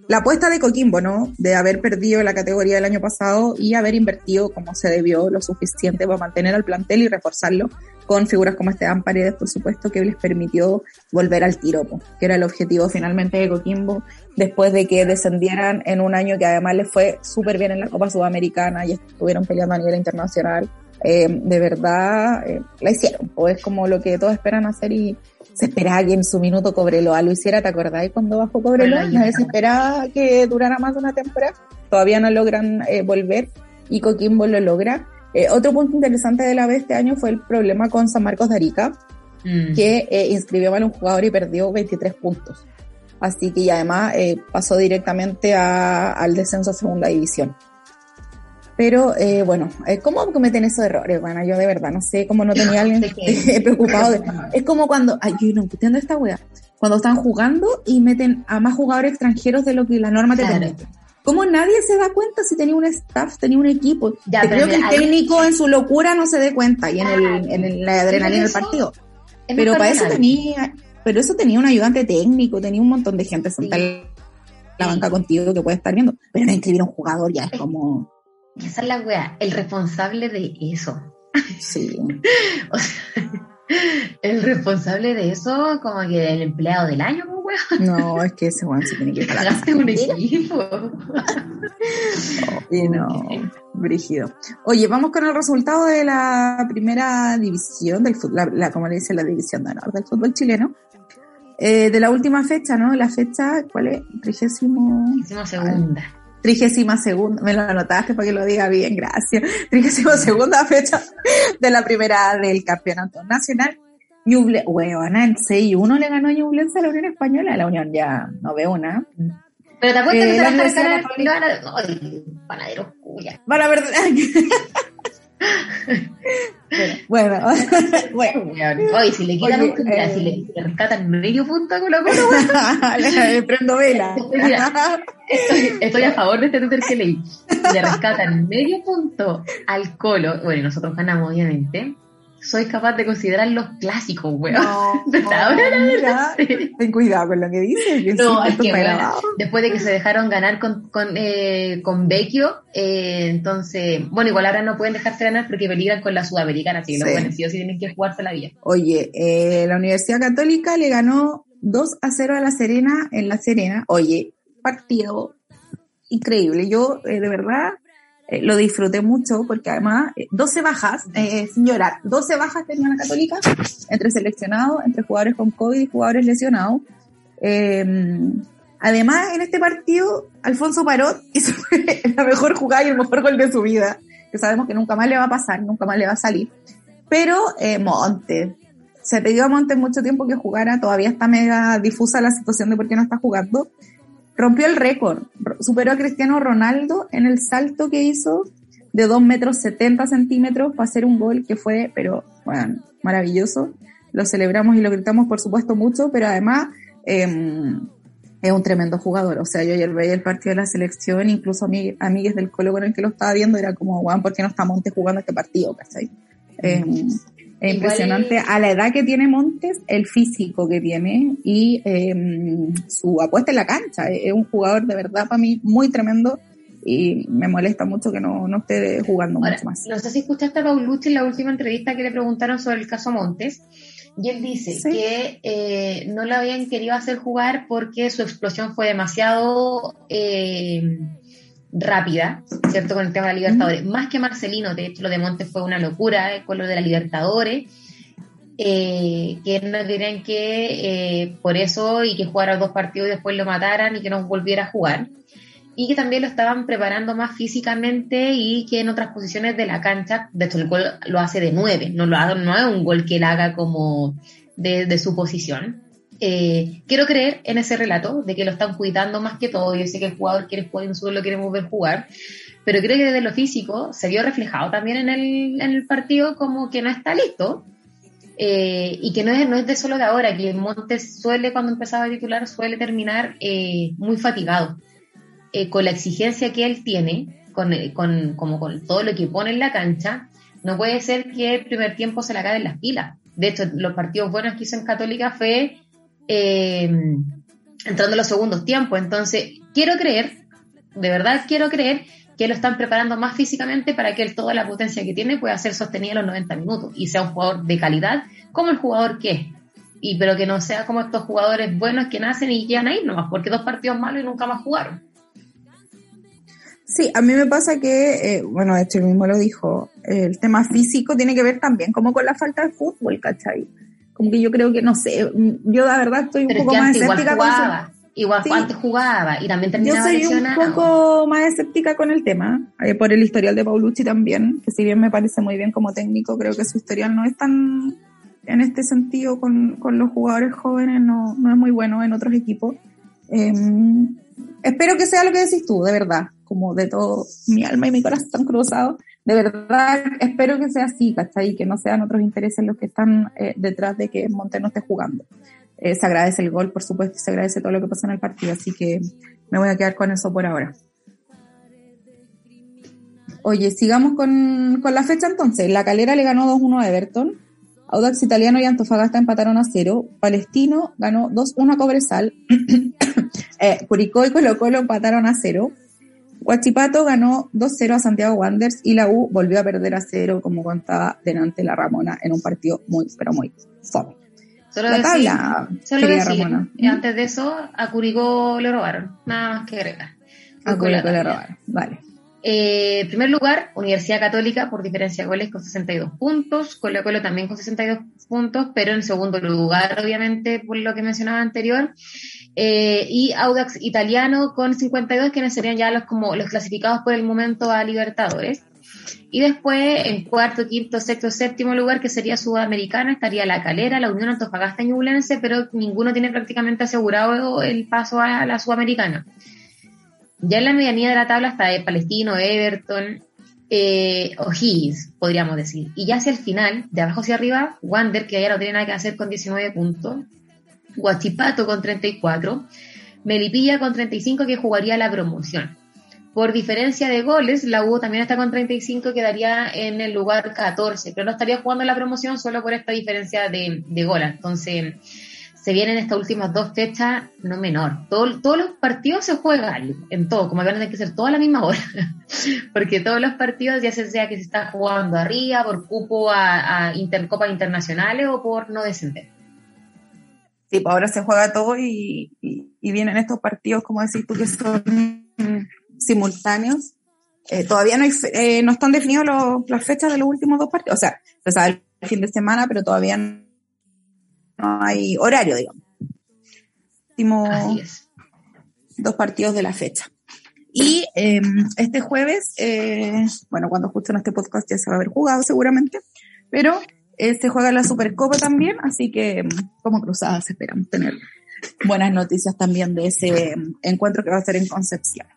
la apuesta de Coquimbo, ¿no? De haber perdido la categoría del año pasado y haber invertido como se debió lo suficiente para mantener al plantel y reforzarlo con figuras como Esteban Paredes, por supuesto, que les permitió volver al tiro, que era el objetivo finalmente de Coquimbo, después de que descendieran en un año que además les fue súper bien en la Copa Sudamericana y estuvieron peleando a nivel internacional. Eh, de verdad, eh, la hicieron, o es como lo que todos esperan hacer y se esperaba que en su minuto Cobreloa lo hiciera, ¿te acordáis cuando bajó Cobreloa? Nadie se esperaba que durara más de una temporada, todavía no logran eh, volver y Coquimbo lo logra. Otro punto interesante de la vez este año fue el problema con San Marcos de Arica, mm. que inscribió mal un jugador y perdió 23 puntos. Así que y además pasó directamente a, al descenso a segunda división. Pero eh, bueno, ¿cómo cometen esos errores? Bueno, yo de verdad no sé cómo no tenía alguien preocupado. De, es como cuando, ay, yo no entiendo esta wea, cuando están jugando y meten a más jugadores extranjeros de lo que la norma te permite. ¿Cómo nadie se da cuenta si tenía un staff, tenía un equipo? Ya, creo que el técnico en su locura no se dé cuenta y en, el, en la adrenalina del partido. Pero para eso tenía, pero eso tenía un ayudante técnico, tenía un montón de gente sentada en la banca contigo que puede estar viendo. Pero no inscribir a un jugador ya es como. Esa es la wea, el responsable de eso. Sí. o sea, el responsable de eso, como que el empleado del año, no, es que ese Juan se tiene que Pagaste un equipo. y no, brígido. Oye, vamos con el resultado de la primera división del fútbol, la, como le dice la división de honor del fútbol chileno. Eh, de la última fecha, ¿no? La fecha, ¿cuál es? Trigésimo. Segunda. Trigésima segunda, me lo anotaste para que lo diga bien, gracias. Trigésima segunda fecha de la primera del campeonato nacional Ñuble, weona, el 6-1 le ganó Ñublense a la Unión Española, la Unión ya no ve una. Pero te acuerdas eh, que se la van a Ay, panadero cuya. Van a ver. bueno, bueno. Oye, si le quitan un eh, si le, rescatan medio punto con la le prendo vela. Estoy, estoy, a favor de este Twitter que leí. Le rescatan medio punto al Colo. Bueno, nosotros ganamos, obviamente soy capaz de considerar los clásicos, weón. No, Ten cuidado con lo que dices. no, es que, después de que se dejaron ganar con, con, eh, con Vecchio, eh, entonces, bueno, igual ahora no pueden dejarse ganar porque peligran con la Sudamericana, así que sí. los buenos sí tienen que jugarse la vida. Oye, eh, la Universidad Católica le ganó 2 a 0 a La Serena en La Serena. Oye, partido increíble. Yo, eh, de verdad, eh, lo disfruté mucho porque además 12 eh, bajas, eh, sin llorar, 12 bajas tenía la Católica entre seleccionados, entre jugadores con COVID y jugadores lesionados. Em, además, en este partido, Alfonso Parot hizo la mejor jugada y el mejor gol de su vida, que sabemos que nunca más le va a pasar, nunca más le va a salir. Pero eh, Monte, se pidió a Monte mucho tiempo que jugara, todavía está mega difusa la situación de por qué no está jugando rompió el récord, superó a Cristiano Ronaldo en el salto que hizo de 2 metros 70 centímetros para hacer un gol que fue, pero bueno, maravilloso. Lo celebramos y lo gritamos por supuesto mucho, pero además eh, es un tremendo jugador. O sea, yo ayer veía el partido de la selección, incluso a mí, amigues del colo con el que lo estaba viendo, era como, bueno, ¿por qué no está Montes jugando este partido? ¿cachai? Eh, es impresionante a la edad que tiene Montes, el físico que tiene y em, su apuesta en la cancha. Es un jugador de verdad para mí muy tremendo y me molesta mucho que no, no esté jugando mucho más. No sé si escuchaste a Paulucci en la última entrevista que le preguntaron sobre el caso Montes. Y él dice que eh, no lo habían querido hacer jugar porque su explosión fue demasiado eh, rápida, ¿cierto? Con el tema de la Libertadores. Más que Marcelino, de hecho, lo de Montes fue una locura eh, con lo de la Libertadores. Eh, que no querían que eh, por eso y que jugara dos partidos y después lo mataran y que no volviera a jugar. Y que también lo estaban preparando más físicamente y que en otras posiciones de la cancha, de hecho el gol lo hace de nueve, no, lo, no es un gol que él haga como de, de su posición. Eh, quiero creer en ese relato de que lo están cuidando más que todo. Yo sé que el jugador quiere jugar en suelo, lo queremos ver jugar, pero creo que desde lo físico se vio reflejado también en el, en el partido como que no está listo. Eh, y que no es, no es de solo de ahora, que Montes suele, cuando empezaba a titular, suele terminar eh, muy fatigado. con la exigencia que él tiene, con, con, como con todo lo que pone en la cancha, no puede ser que el primer tiempo se le acaben las pilas. De hecho, los partidos buenos que hizo en Católica fue eh, entrando en los segundos tiempos. Entonces, quiero creer, de verdad quiero creer que lo están preparando más físicamente para que él, toda la potencia que tiene pueda ser sostenida los 90 minutos y sea un jugador de calidad como el jugador que es. Y pero que no sea como estos jugadores buenos que nacen y llegan ahí nomás, porque dos partidos malos y nunca más jugaron. Sí, a mí me pasa que, eh, bueno, de hecho él mismo lo dijo, el tema físico tiene que ver también como con la falta de fútbol, ¿cachai? Como que yo creo que, no sé, yo la verdad estoy un poco más escéptica con Igual antes jugaba y también terminaba Yo soy un poco más escéptica con el tema, eh, por el historial de Paulucci también, que si bien me parece muy bien como técnico, creo que su historial no es tan, en este sentido, con, con los jugadores jóvenes, no, no es muy bueno en otros equipos. Em, espero que sea lo que decís tú, de verdad, como de todo mi alma y mi corazón cruzados. De verdad, espero que sea así, ¿cachai? Que no sean otros intereses los que están eh, detrás de que Monte no esté jugando. Eh, se agradece el gol, por supuesto, y se agradece todo lo que pasó en el partido, así que me voy a quedar con eso por ahora. Oye, sigamos con, con la fecha entonces. La Calera le ganó 2-1 a Everton. Audax Italiano y Antofagasta empataron a 0. Palestino ganó 2-1 a Cobresal. eh, Curicó y Colo Colo empataron a 0. Huachipato ganó 2-0 a Santiago Wanderers y la U volvió a perder a 0, como contaba delante la Ramona, en un partido muy, pero muy fome. Solo la tabla, solo decir, Y antes de eso, a Curicó le robaron, nada más que agregar. A Curicó le robaron, vale. Eh, primer lugar, Universidad Católica por diferencia de goles con 62 puntos, Colo Colo también con 62 puntos, pero en segundo lugar, obviamente, por lo que mencionaba anterior, eh, y Audax Italiano con 52, que serían ya los, como, los clasificados por el momento a Libertadores. Y después, en cuarto, quinto, sexto, séptimo lugar, que sería Sudamericana, estaría La Calera, la Unión Antofagasta y Ñublense, pero ninguno tiene prácticamente asegurado el paso a la Sudamericana. Ya en la medianía de la tabla está Palestino, Everton, eh, podríamos decir. Y ya hacia el final, de abajo hacia arriba, Wander, que ya no tiene nada que hacer con 19 puntos, Guachipato con 34, Melipilla con 35, que jugaría la promoción. Por diferencia de goles, la U también está con 35, quedaría en el lugar 14, pero no estaría jugando la promoción solo por esta diferencia de, de goles. Entonces, se vienen estas últimas dos fechas, no menor. todos los partidos se juegan en todo, como van a tener que ser toda la misma hora. Porque todos los partidos, ya sea que se está jugando arriba, por cupo a, a intercopas internacionales o por no descender. Sí, pues ahora se juega todo y, y vienen estos partidos, como decís tú, que son simultáneos. Eh, todavía no, eh, no están definidos las fechas de los últimos dos partidos. O sea, se sabe el fin de semana, pero todavía no hay horario, digamos. Últimos dos partidos de la fecha. Y em, este jueves, eh, bueno, cuando escuchen este podcast ya se va a haber jugado seguramente, pero se juega la Supercopa también, así que em, como cruzadas esperamos tener buenas noticias también de ese em, encuentro que va a ser en Concepción.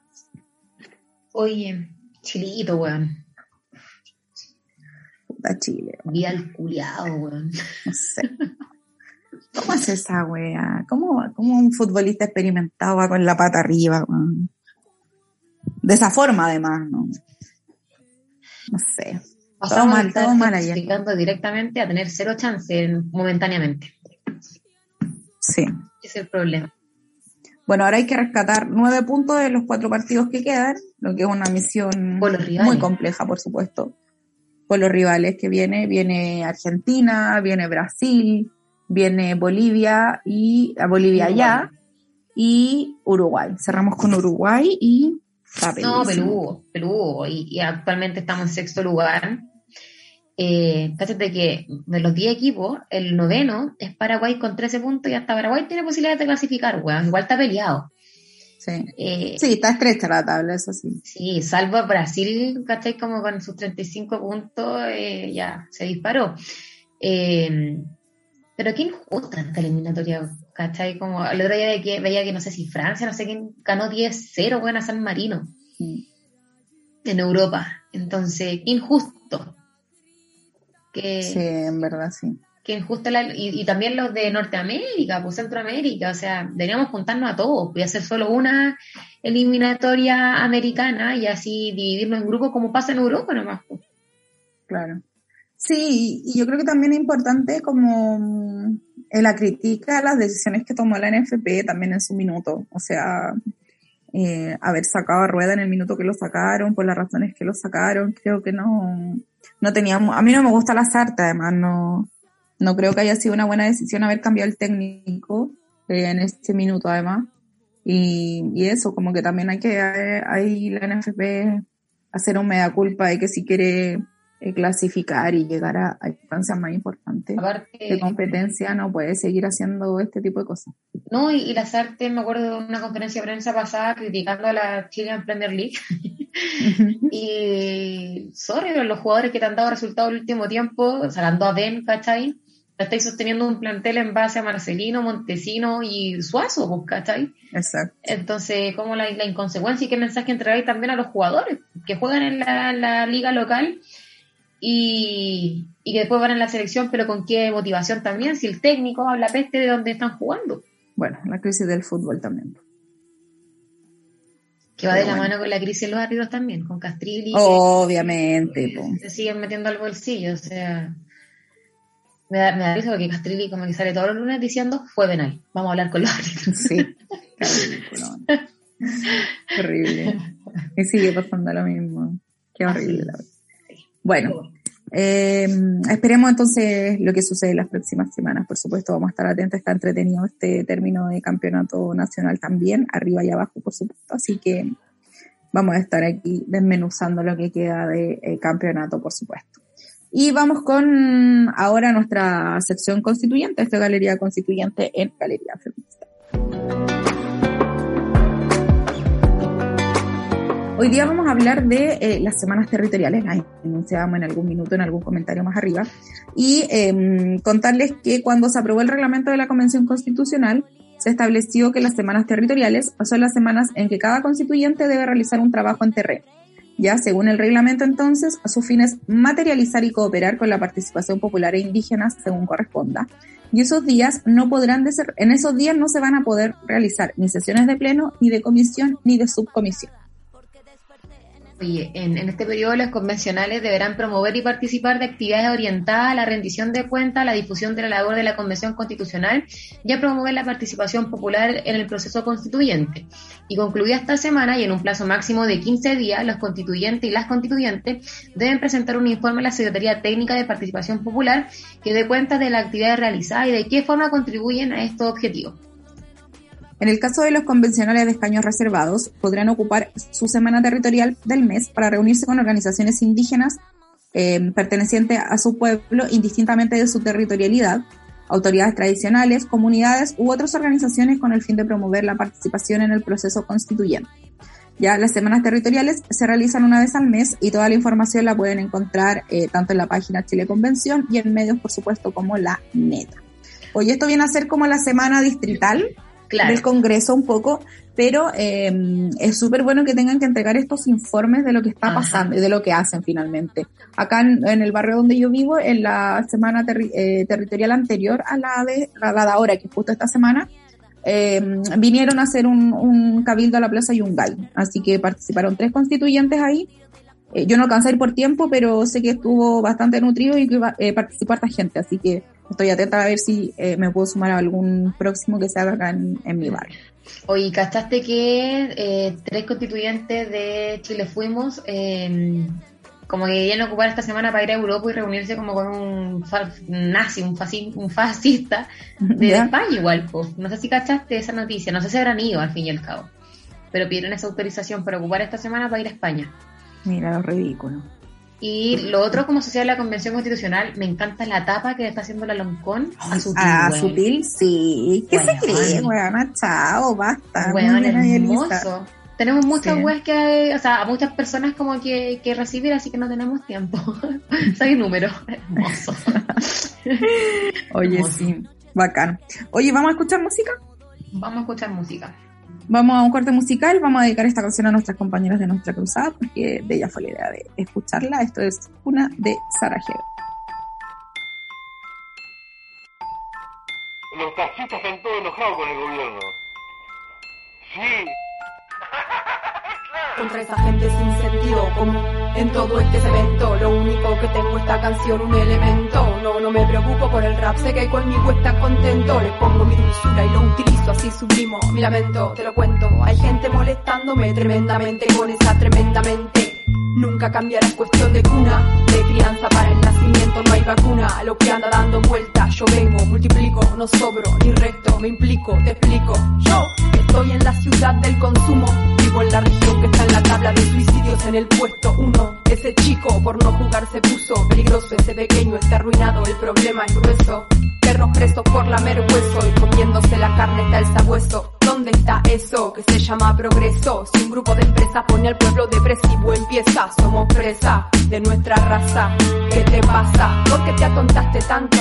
Oye, chilito, weón. Puta Chile. Vi al culiado, weón. No sé. ¿Cómo hace esa wea? ¿Cómo, ¿Cómo, un futbolista experimentado va con la pata arriba? De esa forma, además, ¿no? No sé. todo mal, todo mal ayer. directamente a tener cero chance momentáneamente. Sí. Ese es el problema. Bueno, ahora hay que rescatar nueve puntos de los cuatro partidos que quedan, lo que es una misión muy compleja, por supuesto. Por los rivales que viene, viene Argentina, viene Brasil, viene Bolivia y a Bolivia ya y Uruguay. Cerramos con Uruguay y No, Perú, Perú, y, y actualmente estamos en sexto lugar eh, que de los 10 equipos, el noveno es Paraguay con 13 puntos y hasta Paraguay tiene posibilidad de clasificar, weón. Igual está peleado. Sí. Eh, sí, está estrecha la tabla, eso sí. Sí, salvo Brasil, ¿cachai? Como con sus 35 puntos, eh, ya se disparó. Eh, pero qué injusta esta eliminatoria, ¿cachai? Como el otro día que, veía que no sé si Francia, no sé quién ganó 10-0, weón, a San Marino. En Europa. Entonces, qué injusto sí, en verdad, sí. Que injusto y, también los de Norteamérica, pues Centroamérica, o sea, deberíamos juntarnos a todos, voy a hacer solo una eliminatoria americana y así dividirnos en grupos como pasa en Europa nomás. Pues. Claro. Sí, y yo creo que también es importante como en la crítica a las decisiones que tomó la NFP también en su minuto. O sea, eh, haber sacado a Rueda en el minuto que lo sacaron, por las razones que lo sacaron. Creo que no, no teníamos, a mí no me gusta la Sarta, además no, no creo que haya sido una buena decisión haber cambiado el técnico eh, en este minuto además. Y, y, eso, como que también hay que, hay la NFP hacer un mea culpa de que si quiere eh, clasificar y llegar a, instancias más importantes de competencia, no puede seguir haciendo este tipo de cosas. No, y, las artes, me acuerdo de una conferencia de prensa pasada criticando a la Chilean Premier League. y, sorry, los jugadores que te han dado resultados el último tiempo, sacando a Ben, ¿cachai? estáis sosteniendo un plantel en base a Marcelino, Montesino y Suazo, pues, ¿cachai? Exacto. Entonces, como la, la inconsecuencia y qué mensaje entregáis también a los jugadores que juegan en la liga local y, que después van en la selección, pero con qué motivación también, si el técnico habla peste de dónde están jugando. Bueno, la crisis del fútbol también. Que va de la mano con la crisis de los árbitros también, con Castrilli. Obviamente. se siguen metiendo al bolsillo, o sea. Me da, me da risa porque Castrilli como que sale todos los lunes diciendo fue penal. Vamos a hablar con los árbitros. Sí. horrible. Y sigue pasando lo mismo. Qué horrible la verdad. Bueno, eh, esperemos entonces lo que sucede en las próximas semanas. Por supuesto, vamos a estar atentos. Está entretenido este término de campeonato nacional también, arriba y abajo, por supuesto. Así que vamos a estar aquí desmenuzando lo que queda de eh, campeonato, por supuesto. Y vamos con ahora nuestra sección constituyente, esta Galería Constituyente en Galería Feminista. Hoy día vamos a hablar de eh, las semanas territoriales, ahí anunciábamos en algún minuto, en algún comentario más arriba, y em, contarles que cuando se aprobó el reglamento de la Convención Constitucional, se estableció que las semanas territoriales son las semanas en que cada constituyente debe realizar un trabajo en terreno. Ya, según el reglamento entonces, a su fin es materializar y cooperar con la participación popular e indígena según corresponda. Y esos días no podrán de ser, en esos días no se van a poder realizar ni sesiones de pleno, ni de comisión, ni de subcomisión. Oye, en, este periodo los convencionales deberán promover y participar de actividades orientadas a la rendición de cuentas, la difusión de la labor de la Convención Constitucional y a promover la participación popular en el proceso constituyente. Y concluida esta semana y en un plazo máximo de 15 días, los constituyentes y las constituyentes deben presentar un informe a la Secretaría Técnica de Participación Popular que dé cuenta de la actividad realizada y de qué forma contribuyen a estos objetivos. En el caso de los convencionales de escaños reservados, podrán ocupar su semana territorial del mes para reunirse con organizaciones indígenas eh, pertenecientes a su pueblo indistintamente de su territorialidad, autoridades tradicionales, comunidades u otras organizaciones con el fin de promover la participación en el proceso constituyente. Ya las semanas territoriales se realizan una vez al mes y toda la información la pueden encontrar eh, tanto en la página Chile Convención y en medios, por supuesto, como la NETA. Hoy esto viene a ser como la semana distrital, del Congreso un poco, pero eh, es súper bueno que tengan que entregar estos informes de lo que está pasando y de lo que hacen finalmente. Acá en, el barrio donde yo vivo, en la semana eh, territorial anterior a la de, la de ahora, que es justo esta semana, eh, vinieron a hacer un, un, cabildo a la Plaza Yungay. Así que participaron tres constituyentes ahí. Yo no alcancé a ir por tiempo, pero sé que estuvo bastante nutrido y que eh, participó harta gente. Así que estoy atenta a ver si eh, me puedo sumar a algún próximo que se haga acá en, mi barrio. Oye, ¿cachaste que eh, tres constituyentes de Chile Fuimos em, como que querían ocupar esta semana para ir a Europa y reunirse como con un nazi, un, un fascista de España igual? Pues. No sé si cachaste esa noticia, no sé si habrán ido al fin y al cabo, pero pidieron esa autorización para ocupar esta semana para ir a España. Mira, lo ridículo. Y lo otro, como social de la Convención Constitucional, me encanta la tapa que está haciendo la Loncón a Sutil. A Sutil, sí. ¿Qué se cree, weón? Chao, basta. Weón, hermoso. Tenemos muchas sí. que, o sea, a muchas personas como que, que recibir, así que no tenemos tiempo. Soy número. Hermoso. Oye, sí. Bacán. Oye, ¿vamos a escuchar música? Vamos a escuchar música. Vamos a un corte musical, vamos a dedicar esta canción a nuestras compañeras de nuestra cruzada, porque de ella fue la idea de escucharla. Esto es una de Sarajevo. Los taxistas están todos enojados con el gobierno. Sí. Contra esa gente sin sentido común. En todo este cemento, lo único que tengo esta canción, un elemento. No, no me preocupo por el rap, sé que conmigo está contento. Le pongo mi dulzura y lo utilizo así sublimo. Mi lamento, te lo cuento. Hay gente molestándome tremendamente con esa tremendamente. Nunca cambiará, es cuestión de cuna, de crianza para el nacimiento, no hay vacuna. Lo que anda dando vueltas, yo vengo, multiplico, no sobro ni resto, me implico, te explico. Yo estoy en la ciudad del consumo, vivo en la región que está en la tabla de suicidios en el puesto uno. Ese chico por no jugar se puso peligroso, ese pequeño está arruinado, el problema es grueso. Perros presos por lamer hueso y comiéndose la carne está el sabueso. ¿Dónde está eso que se llama progreso? Si un grupo de empresas pone al pueblo depresivo, empieza, somos presa de nuestra raza. ¿Qué te pasa? ¿Por qué te atontaste tanto?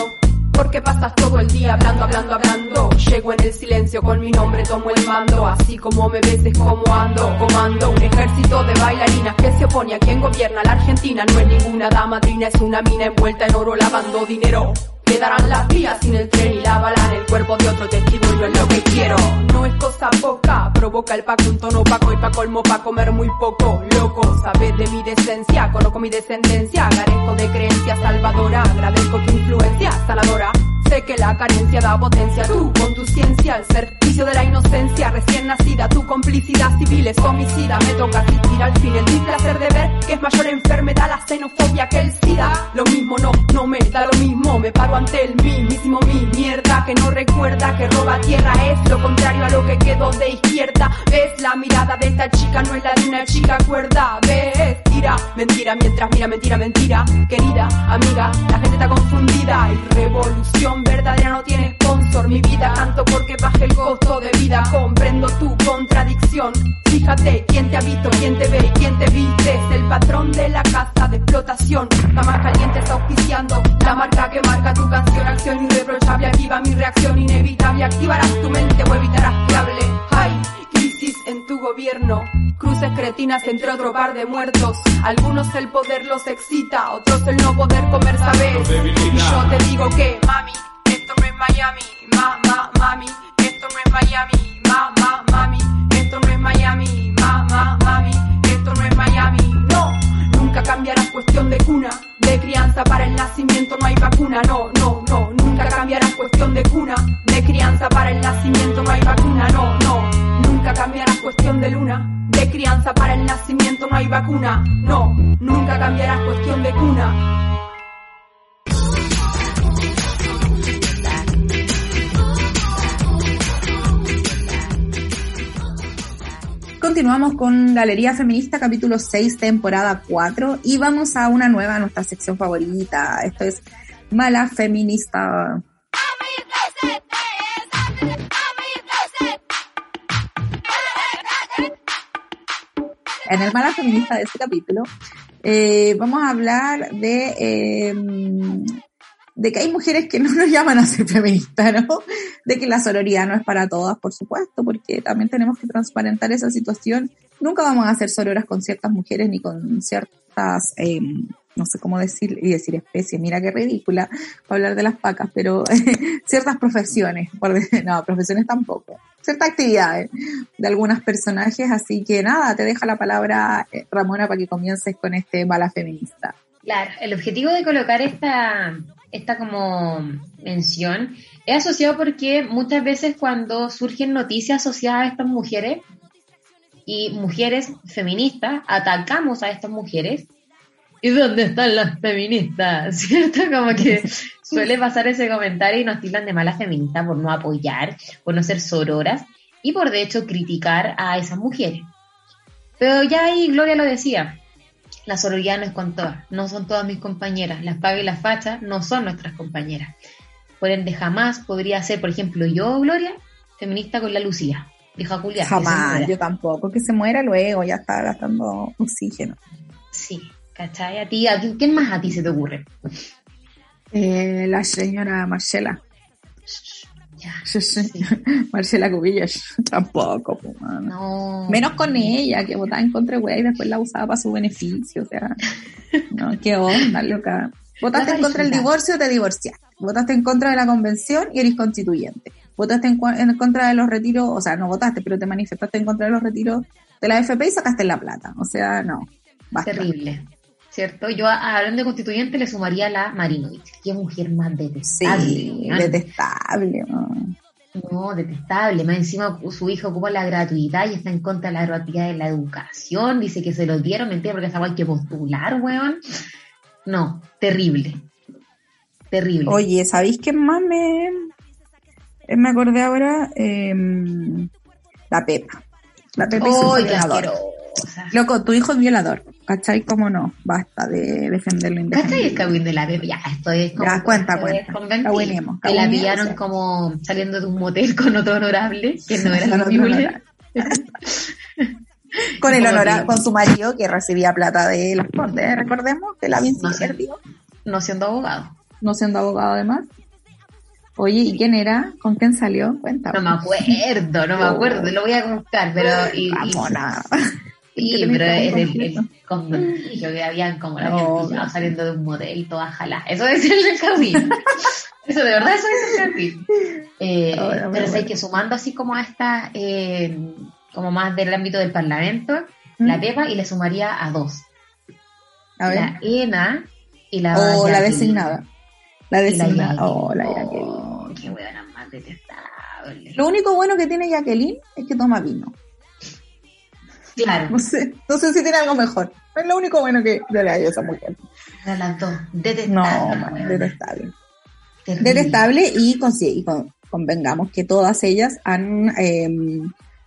Porque pasas todo el día hablando, hablando, hablando. Llego en el silencio con mi nombre, tomo el mando. Así como me ves es como ando. Comando un ejército de bailarinas que se opone a quien gobierna la Argentina. No es ninguna damadrina, es una mina envuelta en oro lavando dinero. Quedarán las vías sin el tren y la bala en el cuerpo de otro testigo no es lo que quiero. No es cosa poca, provoca el paco un tono opaco y pa' colmo pa' comer muy poco. Loco, sabes de mi decencia, conozco mi descendencia, carezco de creencia salvadora, agradezco tu influencia sanadora. Sé que la carencia da potencia, tú con tu ciencia, al servicio de la inocencia. Recién nacida, tu complicidad civil es homicida, me toca asistir al fin. El placer de ver que es mayor enfermedad la xenofobia que el SIDA. Lo mismo no, no me da lo mismo, me paro ante el mismísimo mi mierda que no recuerda que roba tierra. Es lo contrario a lo que quedó de izquierda. Ves la mirada de esta chica no es la de una chica cuerda, ves tira. Mentira mientras mira mentira mentira, querida amiga, la gente está confundida. Y revolución verdadera no tiene sponsor. Mi vida canto porque baje el costo de vida. Comprendo tu contradicción. Fíjate quién te ha visto quién te ve quién te viste. Es el patrón de la casa de explotación. Más caliente está auspiciando la marca que marca tu canción. Acción irreprochable activa mi reacción. Inevitable activarás tu mente o evitarás crisis en tu gobierno. Cruces cretinas entre otro par de muertos. Algunos el poder los excita otros el no poder comer sabes y yo te digo que mami esto no es Miami, ma, ma, mami, esto no es Miami, ma, ma, mami, esto no es Miami, ma, ma, mami, esto no es Miami, no, nunca cambiarás cuestión de cuna, de crianza para el nacimiento no hay vacuna, no, no, hay vacuna, no, nunca cambiarás cuestión de cuna. Continuamos con Galería Feminista, capítulo 6, temporada 4, y vamos a una nueva, nuestra sección favorita. Esto es Mala Feminista. En el Mala Feminista de este capítulo, eh, vamos a hablar de, eh, de que hay mujeres que no nos llaman a ser feministas, ¿no? De que la sororidad no es para todas, por supuesto, porque también tenemos que transparentar esa situación. Nunca vamos a hacer sororas con ciertas mujeres ni con ciertas, eh, no sé cómo decir, y decir especies, mira qué ridícula para hablar de las pacas, pero ciertas profesiones, no, profesiones tampoco, ciertas actividades de algunos personajes, así que nada, te deja la palabra eh, Ramona para que comiences con este bala feminista. Claro, el objetivo de colocar esta, esta como mención es asociado porque muchas veces cuando surgen noticias asociadas a estas mujeres y mujeres feministas, atacamos a estas mujeres. ¿Y dónde están las feministas? ¿Cierto? Como que suele pasar ese comentario y nos tildan de mala feminista por no apoyar, por no ser sororas y por de hecho criticar a esas mujeres. Pero ya ahí Gloria lo decía, la sororidad no es con todas, no son todas mis compañeras, las pagas y las fachas no son nuestras compañeras. Por ende, jamás podría ser, por ejemplo, yo, Gloria, feminista con la Lucía, vieja Julia. Jamás, yo tampoco, que se muera luego, ya está gastando oxígeno. Sí, ¿cachai? A ti, a ti, ¿quién más a ti se te ocurre? Eh, la señora Marcela. Ya, Sí, sí. sí. Marcela Cubillas, tampoco. No. Menos con ella, que votaba en contra de y después la usaba para su beneficio, o sea, no, qué onda, loca. Votaste en contra del divorcio, te divorciaste. Votaste en contra de la convención y eres constituyente. votaste en, contra de los retiros, o sea, no votaste, pero te manifestaste en contra de los retiros de la AFP y sacaste la plata. O sea, no. Basta. Terrible. ¿Cierto? Yo a- hablando de constituyente le sumaría la Marinovich. Qué mujer más Sí, detestable. detestable. ¿no? No, detestable. Más encima su hijo ocupa la gratuidad y está en contra de la gratuidad de la educación. Dice que se lo dieron, mentira, porque esa hay que postular, weón. No, terrible. Terrible. Oye, ¿sabéis qué más me, eh, me acordé ahora? Em, la Pepa. La Pepa y su Loco, tu hijo es violador. ¿Cachai? ¿Cómo no? Basta de defenderlo ¿Cachai el cagüín de la bebé? Ya, esto es como... Ya, cuenta, cuenta. Que la pillaron o sea. como saliendo de un motel con otro honorable, que no era honorable. Con el Como honor, que- con su marido que recibía plata de los condes, recordemos, de la No Vincent sé. perdió, No siendo abogado. no siendo abogado además. Oye, ¿y quién era? ¿Con quién salió? Cuéntame. No me acuerdo, no me acuerdo, te lo voy a buscar, pero... Y, y- Ramona. Sí, pero es el conventillo que habían como la gente no. saliendo de un motel toda jalada. Eso es el camino. Eso de verdad, eso es el camino. Eh, pero sé bueno. que sumando así como a esta, eh, como más del ámbito del parlamento, ¿Mm? la Pepa y le sumaría a dos. A ver. La ENA y la O la designada. La la designada. Jacqueline. Oh, la Oh, Jacqueline. qué huevona más detestable. Lo único bueno que tiene Jacqueline es que toma vino. Claro, No sé, no sé si tiene algo mejor. Es lo único bueno que yo le hallo a esa mujer. de las dos. No, Detestable. man, detestable. Terrible. Detestable y, con, y con- convengamos que todas ellas han, eh,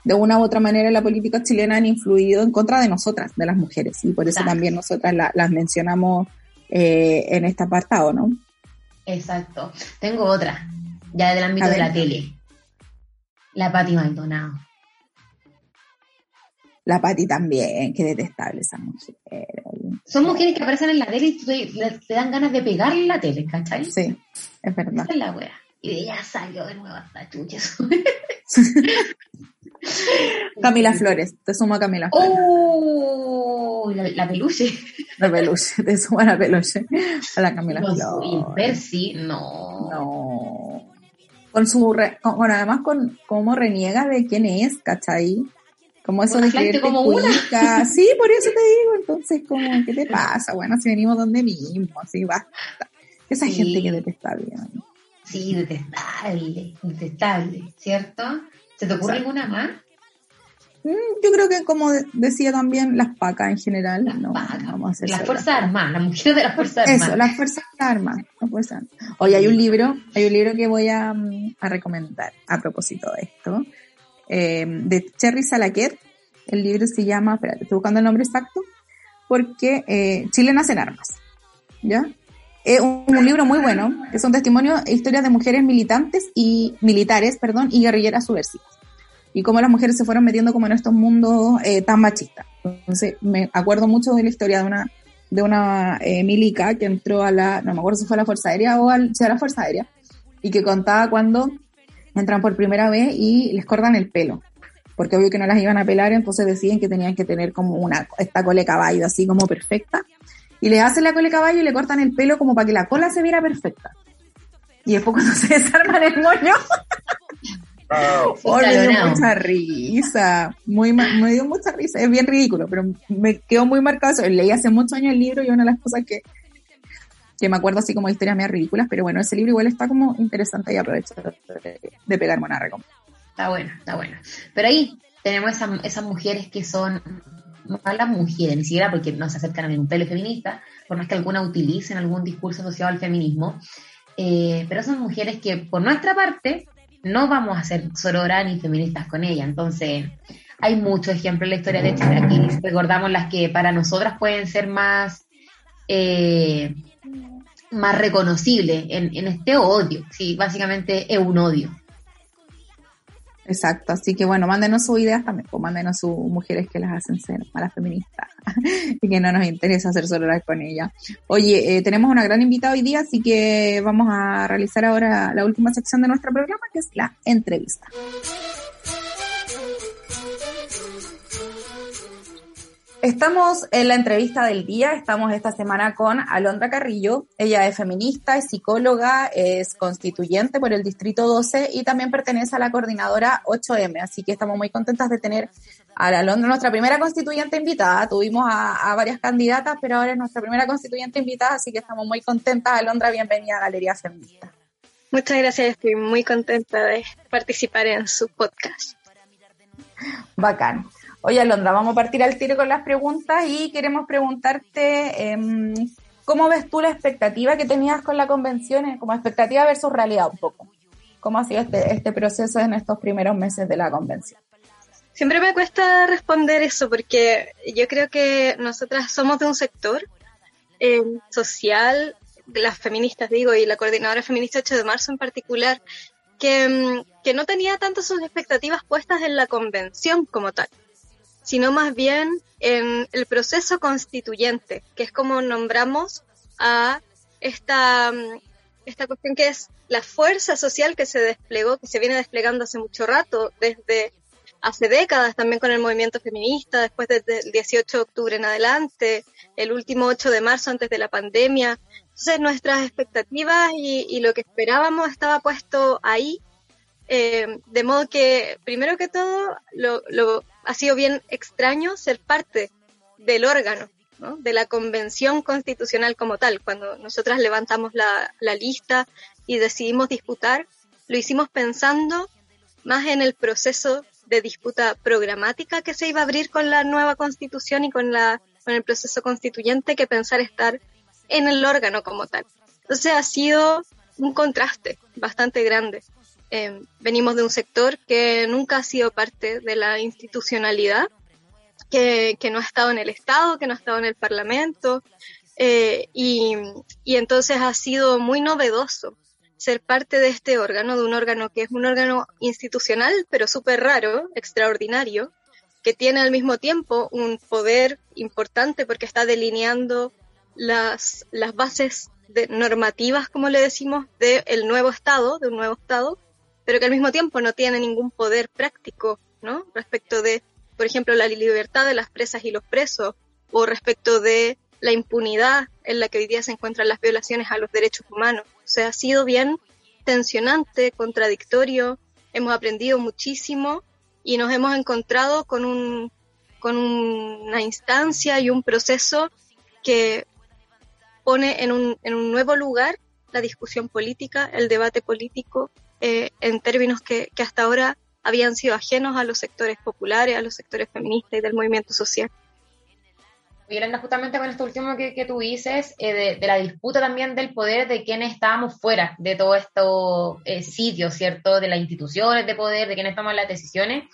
de una u otra manera en la política chilena han influido en contra de nosotras, de las mujeres. Y por eso Exacto. también nosotras la- las mencionamos eh, en este apartado, ¿no? Exacto. Tengo otra, ya del ámbito de la tele. La Pati Maldonado. La Pati también, qué detestable esa mujer. Son mujeres que aparecen en la tele y te, dan ganas de pegarle la tele, ¿cachai? Sí, es verdad. Esa es la wea. Y de ella salió de nuevo hasta chuches. Camila Flores, te sumo a Camila Flores. ¡Oh! La, la peluche. La peluche, te sumo a la peluche. A la Camila No, y el Flores. Percy, no. No. Con su, re- con, bueno, además con cómo reniega de quién es, ¿cachai? Como eso Una de creerte como una. Sí, por eso te digo, entonces, como, ¿qué te pasa? Bueno, si venimos donde mismo, así basta. Esa Sí. gente que detestable. ¿no? Sí, detestable, detestable, ¿cierto? ¿Se te ocurre alguna más? Mm, Yo creo que como de- decía también, las pacas en general, Las no, vacas, vamos a hacer las. Fuerzas Armadas, las mujeres de las Fuerzas Eso, Armadas. las fuerzas armadas. las fuerzas armadas. Oye, hay un libro, hay un libro que voy a, mm, a recomendar a propósito de esto, eh, de Cherry Salaquet. El libro se llama, espérate, estoy buscando el nombre exacto, porque eh, Chile nace en armas. ¿Ya? Es un, un libro muy bueno, que son testimonios e historias de mujeres militantes y militares, perdón, y guerrilleras subversivas. Y cómo las mujeres se fueron metiendo como en estos mundos eh, tan machistas. Entonces, me acuerdo mucho de la historia de una de una eh, milica que entró a la, no me acuerdo si fue a la Fuerza Aérea o al, sí, a la Fuerza Aérea, y que contaba cuando entran por primera vez y les cortan el pelo, porque obvio que no las iban a pelar, entonces deciden que tenían que tener como una, esta cola de caballo así como perfecta, y le hacen la cola de caballo y le cortan el pelo como para que la cola se viera perfecta. Y después cuando se desarman el moño, Oh, me dio mucha risa, muy, me dio mucha risa, es bien ridículo, pero me quedó muy marcado eso. Leí hace muchos años el libro y una de las cosas que, que me acuerdo así como historias más ridículas, pero bueno, ese libro igual está como interesante y aprovecho de, de pegarme una recomendación. Está bueno, está bueno. Pero ahí tenemos esas, esas mujeres que son malas mujeres, ni siquiera porque no se acercan a un pelo feminista, por más que alguna utilicen algún discurso asociado al feminismo, eh, pero son mujeres que por nuestra parte no vamos a ser sororas ni feministas con ella. Entonces, hay muchos ejemplos en la historia de Chile. Aquí recordamos las que para nosotras pueden ser más, eh, más reconocibles en, en este odio. Sí, básicamente es un odio. Exacto, así que bueno, mándenos sus ideas también, pues mándenos sus mujeres que las hacen ser malas feministas y que no nos interesa hacer sororas con ellas. Oye, eh, tenemos una gran invitada hoy día, así que vamos a realizar ahora la última sección de nuestro programa, que es la entrevista. Estamos en la entrevista del día, estamos esta semana con Alondra Carrillo. Ella es feminista, es psicóloga, es constituyente por el Distrito 12 y también pertenece a la coordinadora 8M. Así que estamos muy contentas de tener a Alondra, nuestra primera constituyente invitada. Tuvimos a, varias candidatas, pero ahora es nuestra primera constituyente invitada, así que estamos muy contentas. Alondra, bienvenida a Galería Feminista. Muchas gracias, estoy muy contenta de participar en su podcast. Bacán. Oye, Alondra, vamos a partir al tiro con las preguntas y queremos preguntarte em, cómo ves tú la expectativa que tenías con la convención, eh, como expectativa versus realidad un poco. ¿Cómo ha sido este, este proceso en estos primeros meses de la convención? Siempre me cuesta responder eso porque yo creo que nosotras somos de un sector em, social, las feministas digo, y la coordinadora feminista 8 de marzo en particular, que, em, que no tenía tanto sus expectativas puestas en la convención como tal sino más bien en el proceso constituyente, que es como nombramos a esta, mm, esta cuestión que es la fuerza social que se desplegó, que se viene desplegando hace mucho rato, desde hace décadas también con el movimiento feminista, después desde el 18 de octubre en adelante, el último 8 de marzo antes de la pandemia. Entonces nuestras expectativas y, lo que esperábamos estaba puesto ahí, eh, de modo que primero que todo lo ha sido bien extraño ser parte del órgano, de la convención constitucional como tal. Cuando nosotras levantamos la, lista y decidimos disputar, lo hicimos pensando más en el proceso de disputa programática que se iba a abrir con la nueva constitución y con, con el proceso constituyente que pensar estar en el órgano como tal. Entonces ha sido un contraste bastante grande. Em, venimos de un sector que nunca ha sido parte de la institucionalidad, que, no ha estado en el Estado, que no ha estado en el Parlamento, eh, y, entonces ha sido muy novedoso ser parte de este órgano, de un órgano que es un órgano institucional, pero súper raro, extraordinario, que tiene al mismo tiempo un poder importante porque está delineando las, bases de normativas, como le decimos, del nuevo Estado, de un nuevo Estado, pero que al mismo tiempo no tiene ningún poder práctico, ¿no? Respecto de, por ejemplo, la libertad de las presas y los presos, o respecto de la impunidad en la que hoy día se encuentran las violaciones a los derechos humanos. O sea, ha sido bien tensionante, contradictorio, hemos aprendido muchísimo y nos hemos encontrado con, un, con una instancia y un proceso que pone en un, en un nuevo lugar la discusión política, el debate político eh, en términos que, hasta ahora habían sido ajenos a los sectores populares, a los sectores feministas y del movimiento social. Yolanda, justamente con esto último que, que tú dices, eh, de, la disputa también del poder de quienes estábamos fuera de todo esto eh, sitio, ¿cierto? De las instituciones de poder, de quienes toman las decisiones,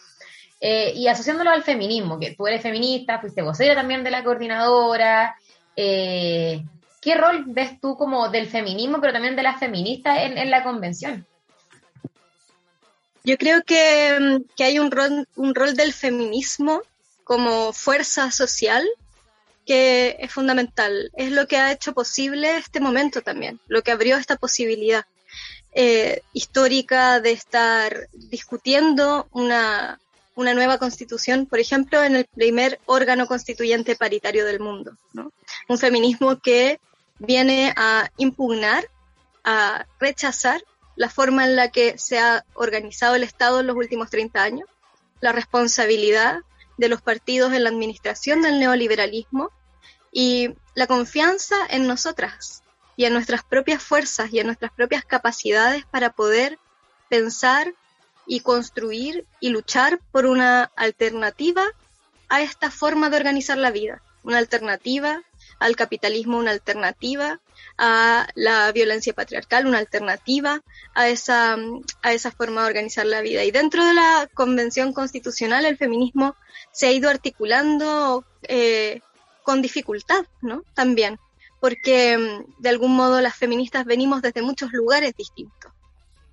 y asociándolo al feminismo, que tú eres feminista, fuiste vocera también de la coordinadora, ¿qué rol ves tú como del feminismo, pero también de las feministas en la convención? Yo creo que, hay un rol, un rol del feminismo como fuerza social que es fundamental. Es lo que ha hecho posible este momento también, lo que abrió esta posibilidad eh, histórica de estar discutiendo una, una nueva constitución, por ejemplo, en el primer órgano constituyente paritario del mundo. Un feminismo que viene a impugnar, a rechazar la forma en la que se ha organizado el Estado en los últimos 30 años, la responsabilidad de los partidos en la administración del neoliberalismo y la confianza en nosotras y en nuestras propias fuerzas y en nuestras propias capacidades para poder pensar y construir y luchar por una alternativa a esta forma de organizar la vida, una alternativa al capitalismo, una alternativa a la violencia patriarcal, una alternativa a esa, a esa forma de organizar la vida. Y dentro de la Convención Constitucional el feminismo se ha ido articulando eh, con dificultad, ¿no? También, porque mm, de algún modo las feministas venimos desde muchos lugares distintos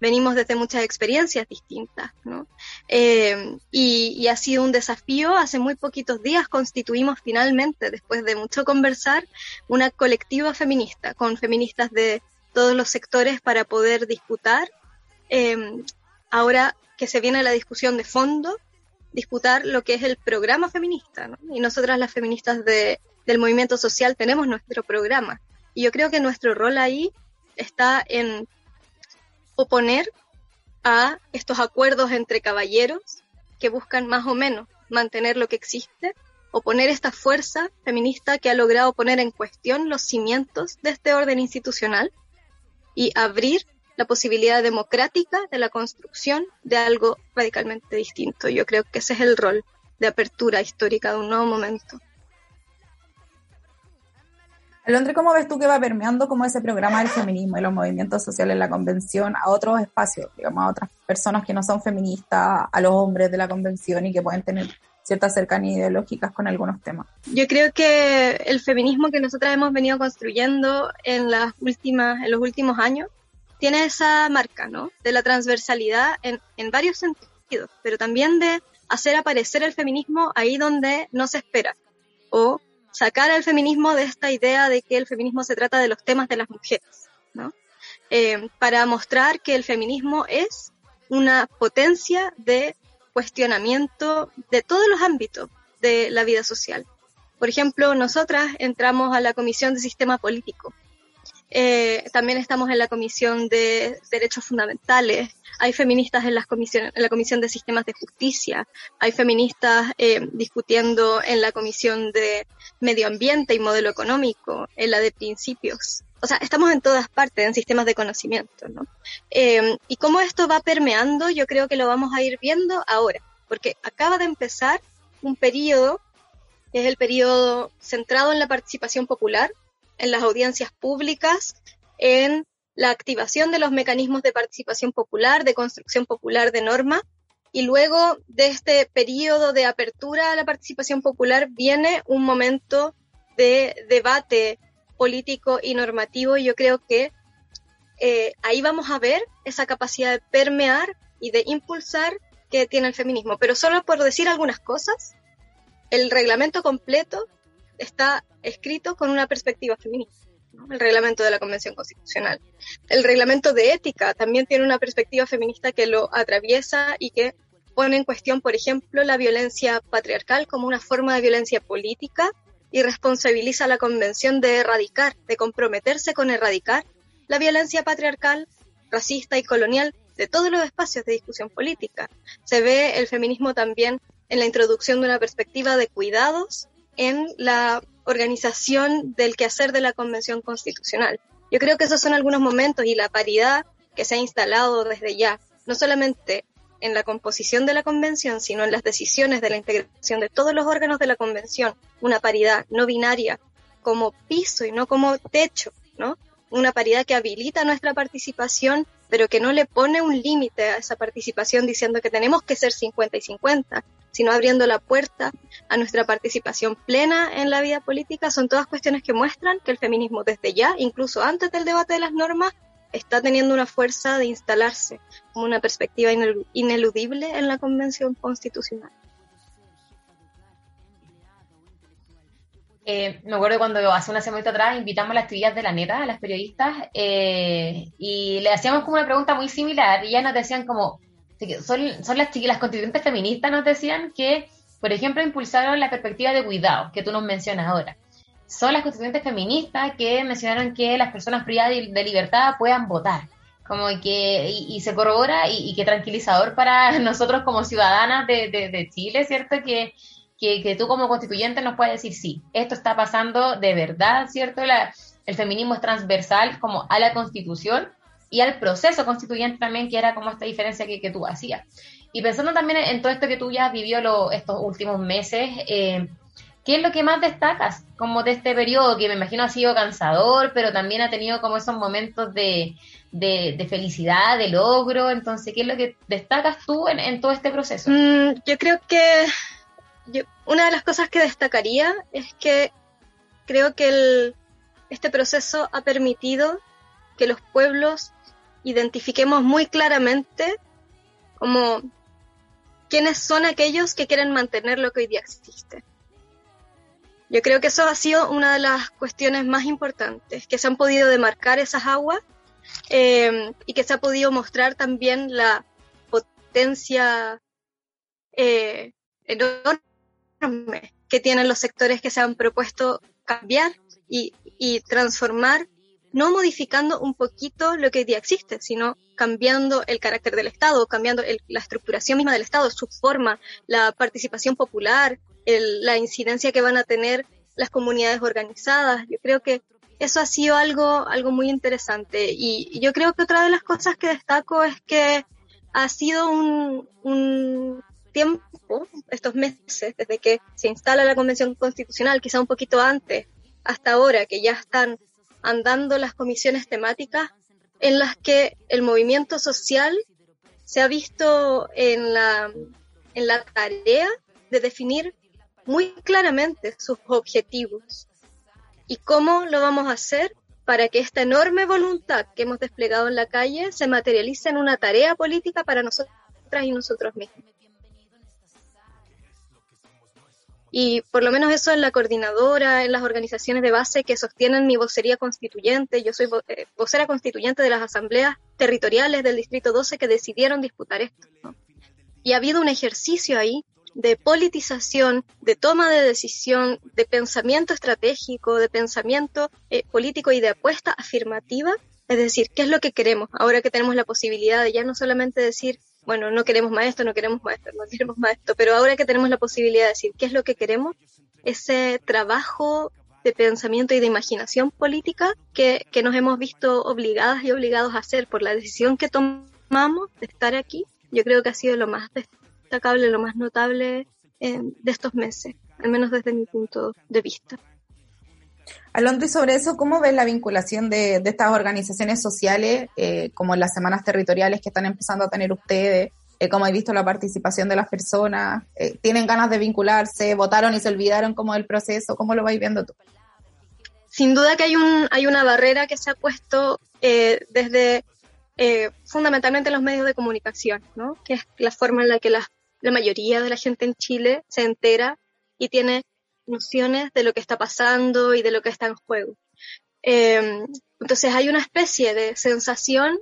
venimos desde muchas experiencias distintas, ¿no? Eh, y, ha sido un desafío. Hace muy poquitos días constituimos finalmente, después de mucho conversar, una colectiva feminista con feministas de todos los sectores para poder disputar. Eh, ahora que se viene la discusión de fondo, disputar lo que es el programa feminista, ¿no? Y nosotras las feministas de, del movimiento social tenemos nuestro programa. Y yo creo que nuestro rol ahí está en oponer a estos acuerdos entre caballeros que buscan más o menos mantener lo que existe, oponer esta fuerza feminista que ha logrado poner en cuestión los cimientos de este orden institucional y abrir la posibilidad democrática de la construcción de algo radicalmente distinto. Yo creo que ese es el rol de apertura histórica de un nuevo momento. Alondre, ¿cómo ves tú que va permeando como ese programa del feminismo y los movimientos sociales en la convención a otros espacios, digamos, a otras personas que no son feministas, a los hombres de la convención y que pueden tener ciertas cercanías ideológicas con algunos temas? Yo creo que el feminismo que nosotras hemos venido construyendo en las últimas, en los últimos años, tiene esa marca, ¿no? De la transversalidad en, en varios sentidos, pero también de hacer aparecer el feminismo ahí donde no se espera o sacar al feminismo de esta idea de que el feminismo se trata de los temas de las mujeres, ¿no? Eh, para mostrar que el feminismo es una potencia de cuestionamiento de todos los ámbitos de la vida social. Por ejemplo, nosotras entramos a la Comisión de Sistema Político eh, también estamos en la Comisión de Derechos Fundamentales, hay feministas en, las comisiones, en la Comisión de Sistemas de Justicia, hay feministas eh, discutiendo en la Comisión de Medio Ambiente y Modelo Económico, en la de Principios. O sea, estamos en todas partes, en sistemas de conocimiento, ¿no? Eh, y cómo esto va permeando, yo creo que lo vamos a ir viendo ahora, porque acaba de empezar un periodo, que es el periodo centrado en la participación popular, en las audiencias públicas, en la activación de los mecanismos de participación popular, de construcción popular de norma, y luego de este periodo de apertura a la participación popular viene un momento de debate político y normativo, y yo creo que eh, ahí vamos a ver esa capacidad de permear y de impulsar que tiene el feminismo. Pero solo por decir algunas cosas, el reglamento completo está escrito con una perspectiva feminista. El reglamento de la Convención Constitucional. El reglamento de ética también tiene una perspectiva feminista que lo atraviesa y que pone en cuestión, por ejemplo, la violencia patriarcal como una forma de violencia política y responsabiliza a la Convención de erradicar, de comprometerse con erradicar la violencia patriarcal, racista y colonial de todos los espacios de discusión política. Se ve el feminismo también en la introducción de una perspectiva de cuidados en la organización del quehacer de la Convención Constitucional. Yo creo que esos son algunos momentos y la paridad que se ha instalado desde ya, no solamente en la composición de la convención, sino en las decisiones de la integración de todos los órganos de la convención, una paridad no binaria como piso y no como techo, ¿no? Una paridad que habilita nuestra participación, pero que no le pone un límite a esa participación diciendo que tenemos que ser 50 y 50, sino abriendo la puerta a nuestra participación plena en la vida política, son todas cuestiones que muestran que el feminismo desde ya, incluso antes del debate de las normas, está teniendo una fuerza de instalarse como una perspectiva ineludible en la Convención Constitucional. Eh, me acuerdo cuando hace una semana atrás invitamos a las actividades de la neta, a las periodistas, eh, y le hacíamos como una pregunta muy similar, y ellas nos decían como, son, son las, las constituyentes feministas nos decían que, por ejemplo, impulsaron la perspectiva de cuidado, que tú nos mencionas ahora. Son las constituyentes feministas que mencionaron que las personas privadas de, libertad puedan votar. Como que, y, se corrobora y, y que tranquilizador para nosotros como ciudadanas de, de, Chile, ¿cierto? Que, que, que, tú como constituyente nos puedes decir, sí, esto está pasando de verdad, ¿cierto? La, el feminismo es transversal como a la constitución y al proceso constituyente también, que era como esta diferencia que, que tú hacías. Y pensando también en, todo esto que tú ya has vivido estos últimos meses, eh, ¿qué es lo que más destacas como de este periodo que me imagino ha sido cansador, pero también ha tenido como esos momentos de, de, felicidad, de logro? Entonces, ¿qué es lo que destacas tú en, todo este proceso? Mm, yo creo que una de las cosas que destacaría es que creo que el, este proceso ha permitido que los pueblos identifiquemos muy claramente como quiénes son aquellos que quieren mantener lo que hoy día existe. Yo creo que eso ha sido una de las cuestiones más importantes, que se han podido demarcar esas aguas eh, y que se ha podido mostrar también la potencia eh, enorme que tienen los sectores que se han propuesto cambiar y, y transformar, no modificando un poquito lo que hoy día existe, sino cambiando el carácter del Estado, cambiando la estructuración misma del Estado, su forma, la participación popular, la incidencia que van a tener las comunidades organizadas. Yo creo que eso ha sido algo, algo muy interesante. Y, yo creo que otra de las cosas que destaco es que ha sido un, un tiempo, estos meses, desde que se instala la Convención Constitucional, quizá un poquito antes, hasta ahora, que ya están andando las comisiones temáticas, en las que el movimiento social se ha visto en la, en la tarea de definir muy claramente sus objetivos y cómo lo vamos a hacer para que esta enorme voluntad que hemos desplegado en la calle se materialice en una tarea política para nosotras y nosotros mismos. Y por lo menos eso en la coordinadora, en las organizaciones de base que sostienen mi vocería constituyente. Yo soy eh, vocera constituyente de las asambleas territoriales del Distrito 12 que decidieron disputar esto. Y ha habido un ejercicio ahí de politización, de toma de decisión, de pensamiento estratégico, de pensamiento eh, político y de apuesta afirmativa. Es decir, ¿qué es lo que queremos ahora que tenemos la posibilidad de ya no solamente decir bueno, no queremos maestro, no queremos maestro, no queremos maestro, pero ahora que tenemos la posibilidad de decir qué es lo que queremos, ese trabajo de pensamiento y de imaginación política que, que nos hemos visto obligadas y obligados a hacer por la decisión que tomamos de estar aquí, yo creo que ha sido lo más destacable, lo más notable eh, de estos meses, al menos desde mi punto de vista. Alondra, y sobre eso, ¿cómo ves la vinculación de, estas organizaciones sociales, eh, como las semanas territoriales que están empezando a tener ustedes? Eh, ¿Cómo he visto la participación de las personas? Eh, ¿Tienen ganas de vincularse? ¿Votaron y se olvidaron como del proceso? ¿Cómo lo vais viendo tú? Sin duda que hay, un, hay una barrera que se ha puesto desde fundamentalmente los medios de comunicación, ¿no? que es la forma en la que la mayoría de la gente en Chile se entera y tiene de lo que está pasando y de lo que está en juego. Em, entonces hay una especie de sensación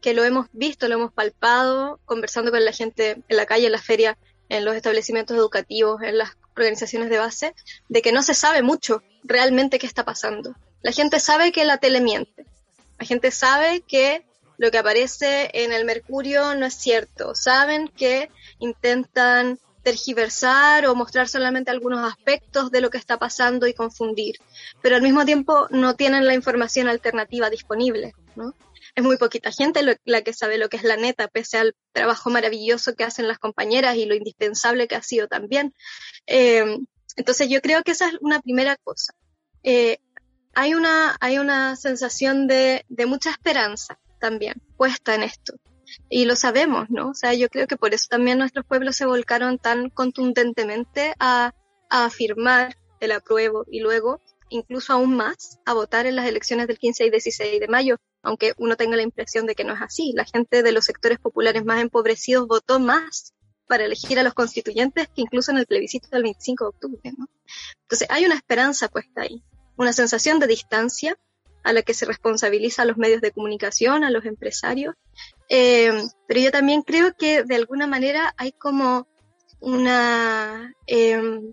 que lo hemos visto, lo hemos palpado, conversando con la gente en la calle, en la feria, en los establecimientos educativos, en las organizaciones de base, de que no se sabe mucho realmente qué está pasando. La gente sabe que la tele miente. La gente sabe que lo que aparece en el Mercurio no es cierto. Saben que intentan tergiversar o mostrar solamente algunos aspectos de lo que está pasando y confundir, pero al mismo tiempo no tienen la información alternativa disponible, ¿no? Es muy poquita gente la que sabe lo que es la neta, pese al trabajo maravilloso que hacen las compañeras y lo indispensable que ha sido también. Eh, entonces yo creo que esa es una primera cosa. Eh, hay, una, hay una sensación de, de mucha esperanza también puesta en esto y lo sabemos, ¿no? O sea, yo creo que por eso también nuestros pueblos se volcaron tan contundentemente a, afirmar el apruebo y luego incluso aún más a votar en las elecciones del 15 y 16 de mayo, aunque uno tenga la impresión de que no es así. La gente de los sectores populares más empobrecidos votó más para elegir a los constituyentes que incluso en el plebiscito del 25 de octubre. ¿no? Entonces hay una esperanza puesta ahí, una sensación de distancia a la que se responsabiliza a los medios de comunicación, a los empresarios, eh, pero yo también creo que de alguna manera hay como una, em,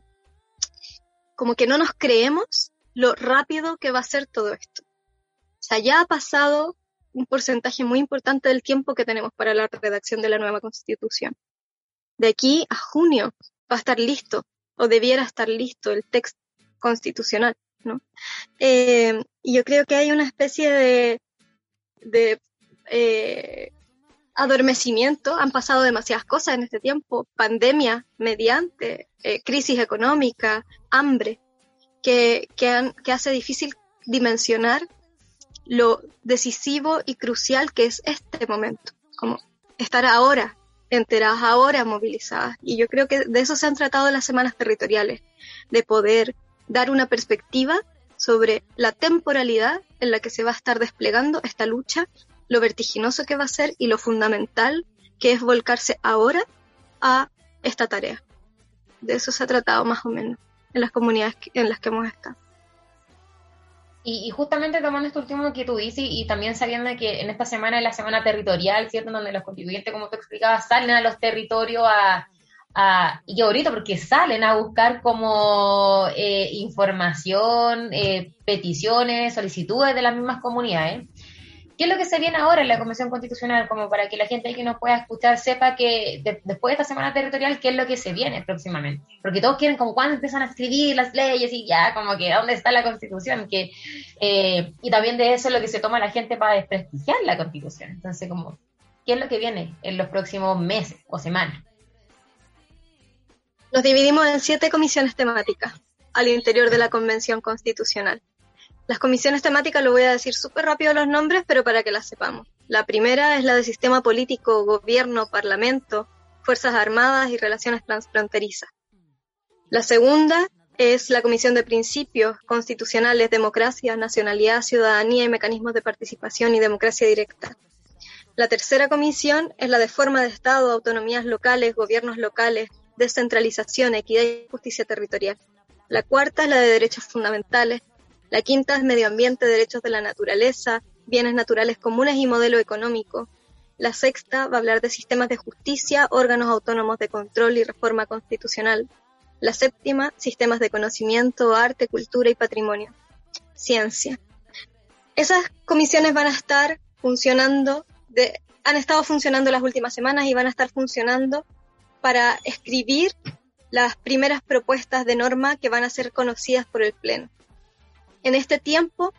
como que no nos creemos lo rápido que va a ser todo esto. O sea, ya ha pasado un porcentaje muy importante del tiempo que tenemos para la redacción de la nueva constitución. De aquí a junio va a estar listo, o debiera estar listo el texto constitucional, ¿no? Eh, y yo creo que hay una especie de, de eh, adormecimiento, han pasado demasiadas cosas en este tiempo, pandemia mediante, eh, crisis económica, hambre, que, que, que hace difícil dimensionar lo decisivo y crucial que es este momento, como estar ahora enteradas, ahora movilizadas. Y yo creo que de eso se han tratado las semanas territoriales, de poder dar una perspectiva sobre la temporalidad en la que se va a estar desplegando esta lucha lo vertiginoso que va a ser y lo fundamental que es volcarse ahora a esta tarea. De eso se ha tratado más o menos en las comunidades en las que hemos estado. Y, justamente tomando esto último que tú dices y, también sabiendo que en esta semana es la semana territorial, ¿cierto? Donde los constituyentes, como tú explicabas, salen a los territorios a, y qué bonito porque salen a buscar como eh, información, eh, peticiones, solicitudes de las mismas comunidades. ¿Qué es lo que se viene ahora en la Convención Constitucional? Como para que la gente que nos pueda escuchar sepa que después de esta semana territorial, ¿qué es lo que se viene próximamente? Porque todos quieren como cuándo empiezan a escribir las leyes y ya, como que ¿dónde está la Constitución? Que, eh, y también de eso es lo que se toma la gente para desprestigiar la Constitución. Entonces, como, ¿qué es lo que viene en los próximos meses o semanas? Nos dividimos en siete comisiones temáticas al interior de la Convención Constitucional. Las comisiones temáticas, lo voy a decir súper rápido los nombres, pero para que las sepamos. La primera es la de sistema político, gobierno, parlamento, fuerzas armadas y relaciones transfronterizas. La segunda es la Comisión de Principios Constitucionales, Democracia, Nacionalidad, Ciudadanía y Mecanismos de Participación y Democracia Directa. La tercera comisión es la de Forma de Estado, Autonomías Locales, Gobiernos Locales, Descentralización, Equidad y Justicia Territorial. La cuarta es la de Derechos Fundamentales, la quinta es medio ambiente, derechos de la naturaleza, bienes naturales comunes y modelo económico. La sexta va a hablar de sistemas de justicia, órganos autónomos de control y reforma constitucional. La séptima, sistemas de conocimiento, arte, cultura y patrimonio. Ciencia. Esas comisiones van a estar funcionando, de, han estado funcionando las últimas semanas y van a estar funcionando para escribir las primeras propuestas de norma que van a ser conocidas por el Pleno. En este tiempo,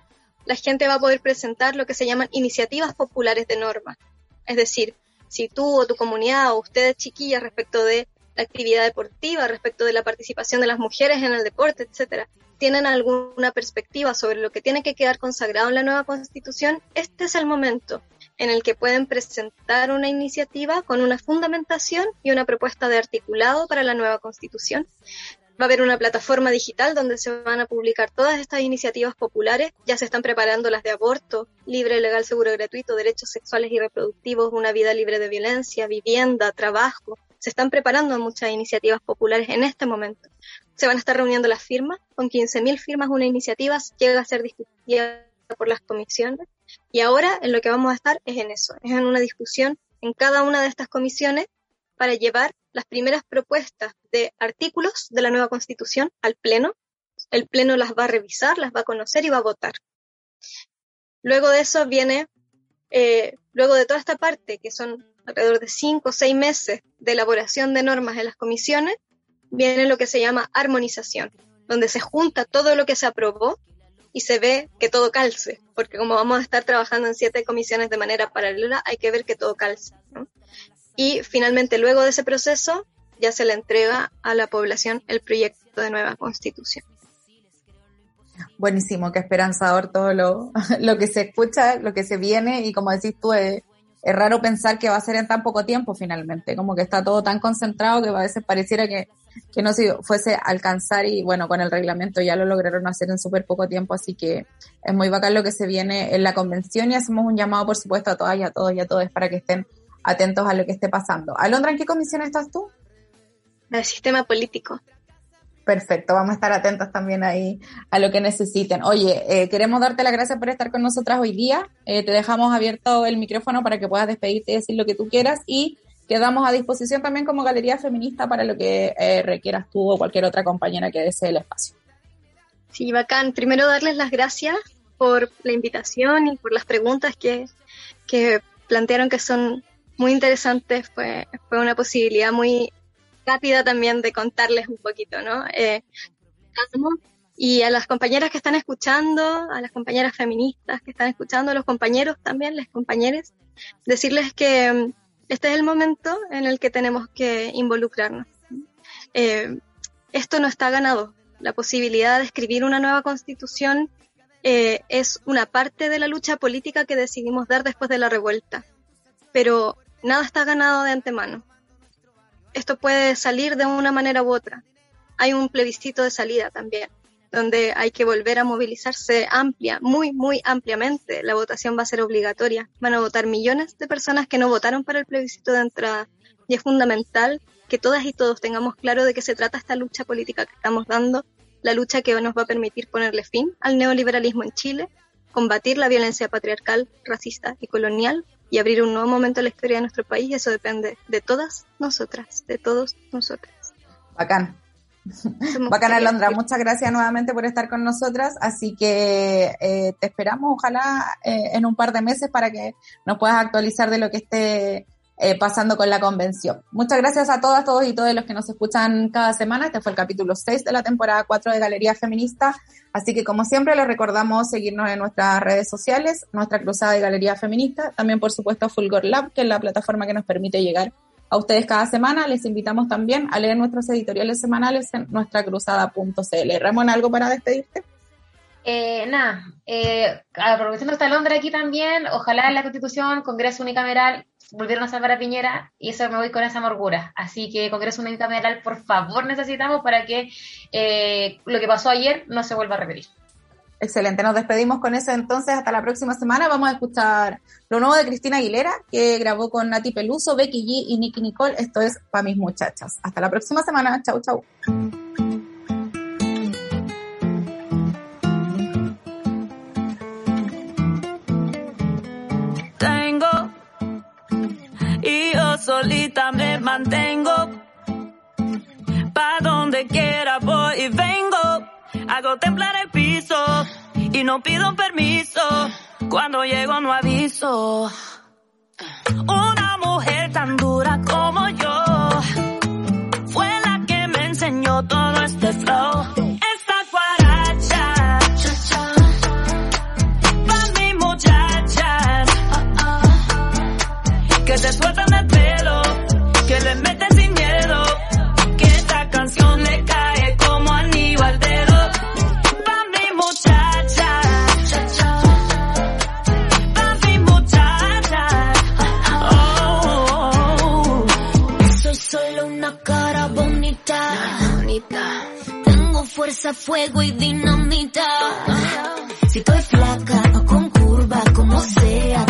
la gente va a poder presentar lo que se llaman iniciativas populares de norma. Es decir, si tú o tu comunidad o ustedes chiquillas respecto de la actividad deportiva, respecto de la participación de las mujeres en el deporte, etcétera, tienen alguna perspectiva sobre lo que tiene que quedar consagrado en la nueva constitución, este es el momento en el que pueden presentar una iniciativa con una fundamentación y una propuesta de articulado para la nueva constitución, Va a haber una plataforma digital donde se van a publicar todas estas iniciativas populares. Ya se están preparando las de aborto, libre, legal, seguro, gratuito, derechos sexuales y reproductivos, una vida libre de violencia, vivienda, trabajo. Se están preparando muchas iniciativas populares en este momento. Se van a estar reuniendo las firmas. Con 15.000 firmas una iniciativa llega a ser discutida por las comisiones. Y ahora en lo que vamos a estar es en eso, es en una discusión en cada una de estas comisiones para llevar las primeras propuestas de artículos de la nueva constitución al Pleno. El Pleno las va a revisar, las va a conocer y va a votar. Luego de eso viene, eh, luego de toda esta parte, que son alrededor de cinco o seis meses de elaboración de normas en las comisiones, viene lo que se llama armonización, donde se junta todo lo que se aprobó y se ve que todo calce, porque como vamos a estar trabajando en siete comisiones de manera paralela, hay que ver que todo calce. ¿no? Y finalmente luego de ese proceso ya se le entrega a la población el proyecto de nueva constitución. Buenísimo, qué esperanzador todo lo, lo que se escucha, lo que se viene y como decís tú, es, es, raro pensar que va a ser en tan poco tiempo finalmente, como que está todo tan concentrado que a veces pareciera que, que no se fuese a alcanzar y bueno, con el reglamento ya lo lograron hacer en súper poco tiempo, así que es muy bacán lo que se viene en la convención y hacemos un llamado por supuesto a todas y a todos y a todos para que estén atentos a lo que esté pasando. Alondra, ¿en qué comisión estás tú? Del sistema político. Perfecto, vamos a estar atentos también ahí a lo que necesiten. Oye, eh, queremos darte las gracias por estar con nosotras hoy día. Eh, te dejamos abierto el micrófono para que puedas despedirte y decir lo que tú quieras y quedamos a disposición también como Galería Feminista para lo que eh, requieras tú o cualquier otra compañera que desee el espacio. Sí, bacán. Primero darles las gracias por la invitación y por las preguntas que, que plantearon que son muy interesante, fue, fue una posibilidad muy rápida también de contarles un poquito, ¿no? Eh, y a las compañeras que están escuchando, a las compañeras feministas que están escuchando, a los compañeros también, las compañeras, decirles que mm, este es el momento en el que tenemos que involucrarnos. Eh, esto no está ganado. La posibilidad de escribir una nueva constitución eh, es una parte de la lucha política que decidimos dar después de la revuelta. Pero nada está ganado de antemano. Esto puede salir de una manera u otra. Hay un plebiscito de salida también, donde hay que volver a movilizarse amplia, muy, muy ampliamente. La votación va a ser obligatoria. Van a votar millones de personas que no votaron para el plebiscito de entrada. Y es fundamental que todas y todos tengamos claro de qué se trata esta lucha política que estamos dando, la lucha que nos va a permitir ponerle fin al neoliberalismo en Chile, combatir la violencia patriarcal, racista y colonial y abrir un nuevo momento en la historia de nuestro país, eso depende de todas nosotras, de todos nosotros. Bacán. Bacán, Alondra. Muchas gracias nuevamente por estar con nosotras. Así que eh, te esperamos, ojalá, eh, en un par de meses para que nos puedas actualizar de lo que esté eh, pasando con la convención. Muchas gracias a todas, todos y todos los que nos escuchan cada semana. Este fue el capítulo 6 de la temporada 4 de Galería Feminista. Así que, como siempre, les recordamos seguirnos en nuestras redes sociales, nuestra cruzada de Galería Feminista, también, por supuesto, Fulgor Lab, que es la plataforma que nos permite llegar a ustedes cada semana. Les invitamos también a leer nuestros editoriales semanales en nuestracruzada.cl. Ramón, ¿algo para despedirte? Eh, nada, eh, aprovechando esta Londres aquí también, ojalá la Constitución, Congreso Unicameral, volvieron a salvar a Piñera y eso me voy con esa amargura. Así que Congreso Unicameral, por favor, necesitamos para que eh, lo que pasó ayer no se vuelva a repetir. Excelente, nos despedimos con eso entonces hasta la próxima semana. Vamos a escuchar lo nuevo de Cristina Aguilera, que grabó con Nati Peluso, Becky G y Nicky Nicole. Esto es para mis muchachas. Hasta la próxima semana. Chau, chau. Y yo solita me mantengo. Pa' donde quiera voy y vengo Hago temblar el piso y no pido permiso. Cuando llego no aviso. Una mujer tan dura como yo fue la que me enseñó todo este flow. Fuerza, fuego y dinamita. Si estoy flaca o con curva, como sea,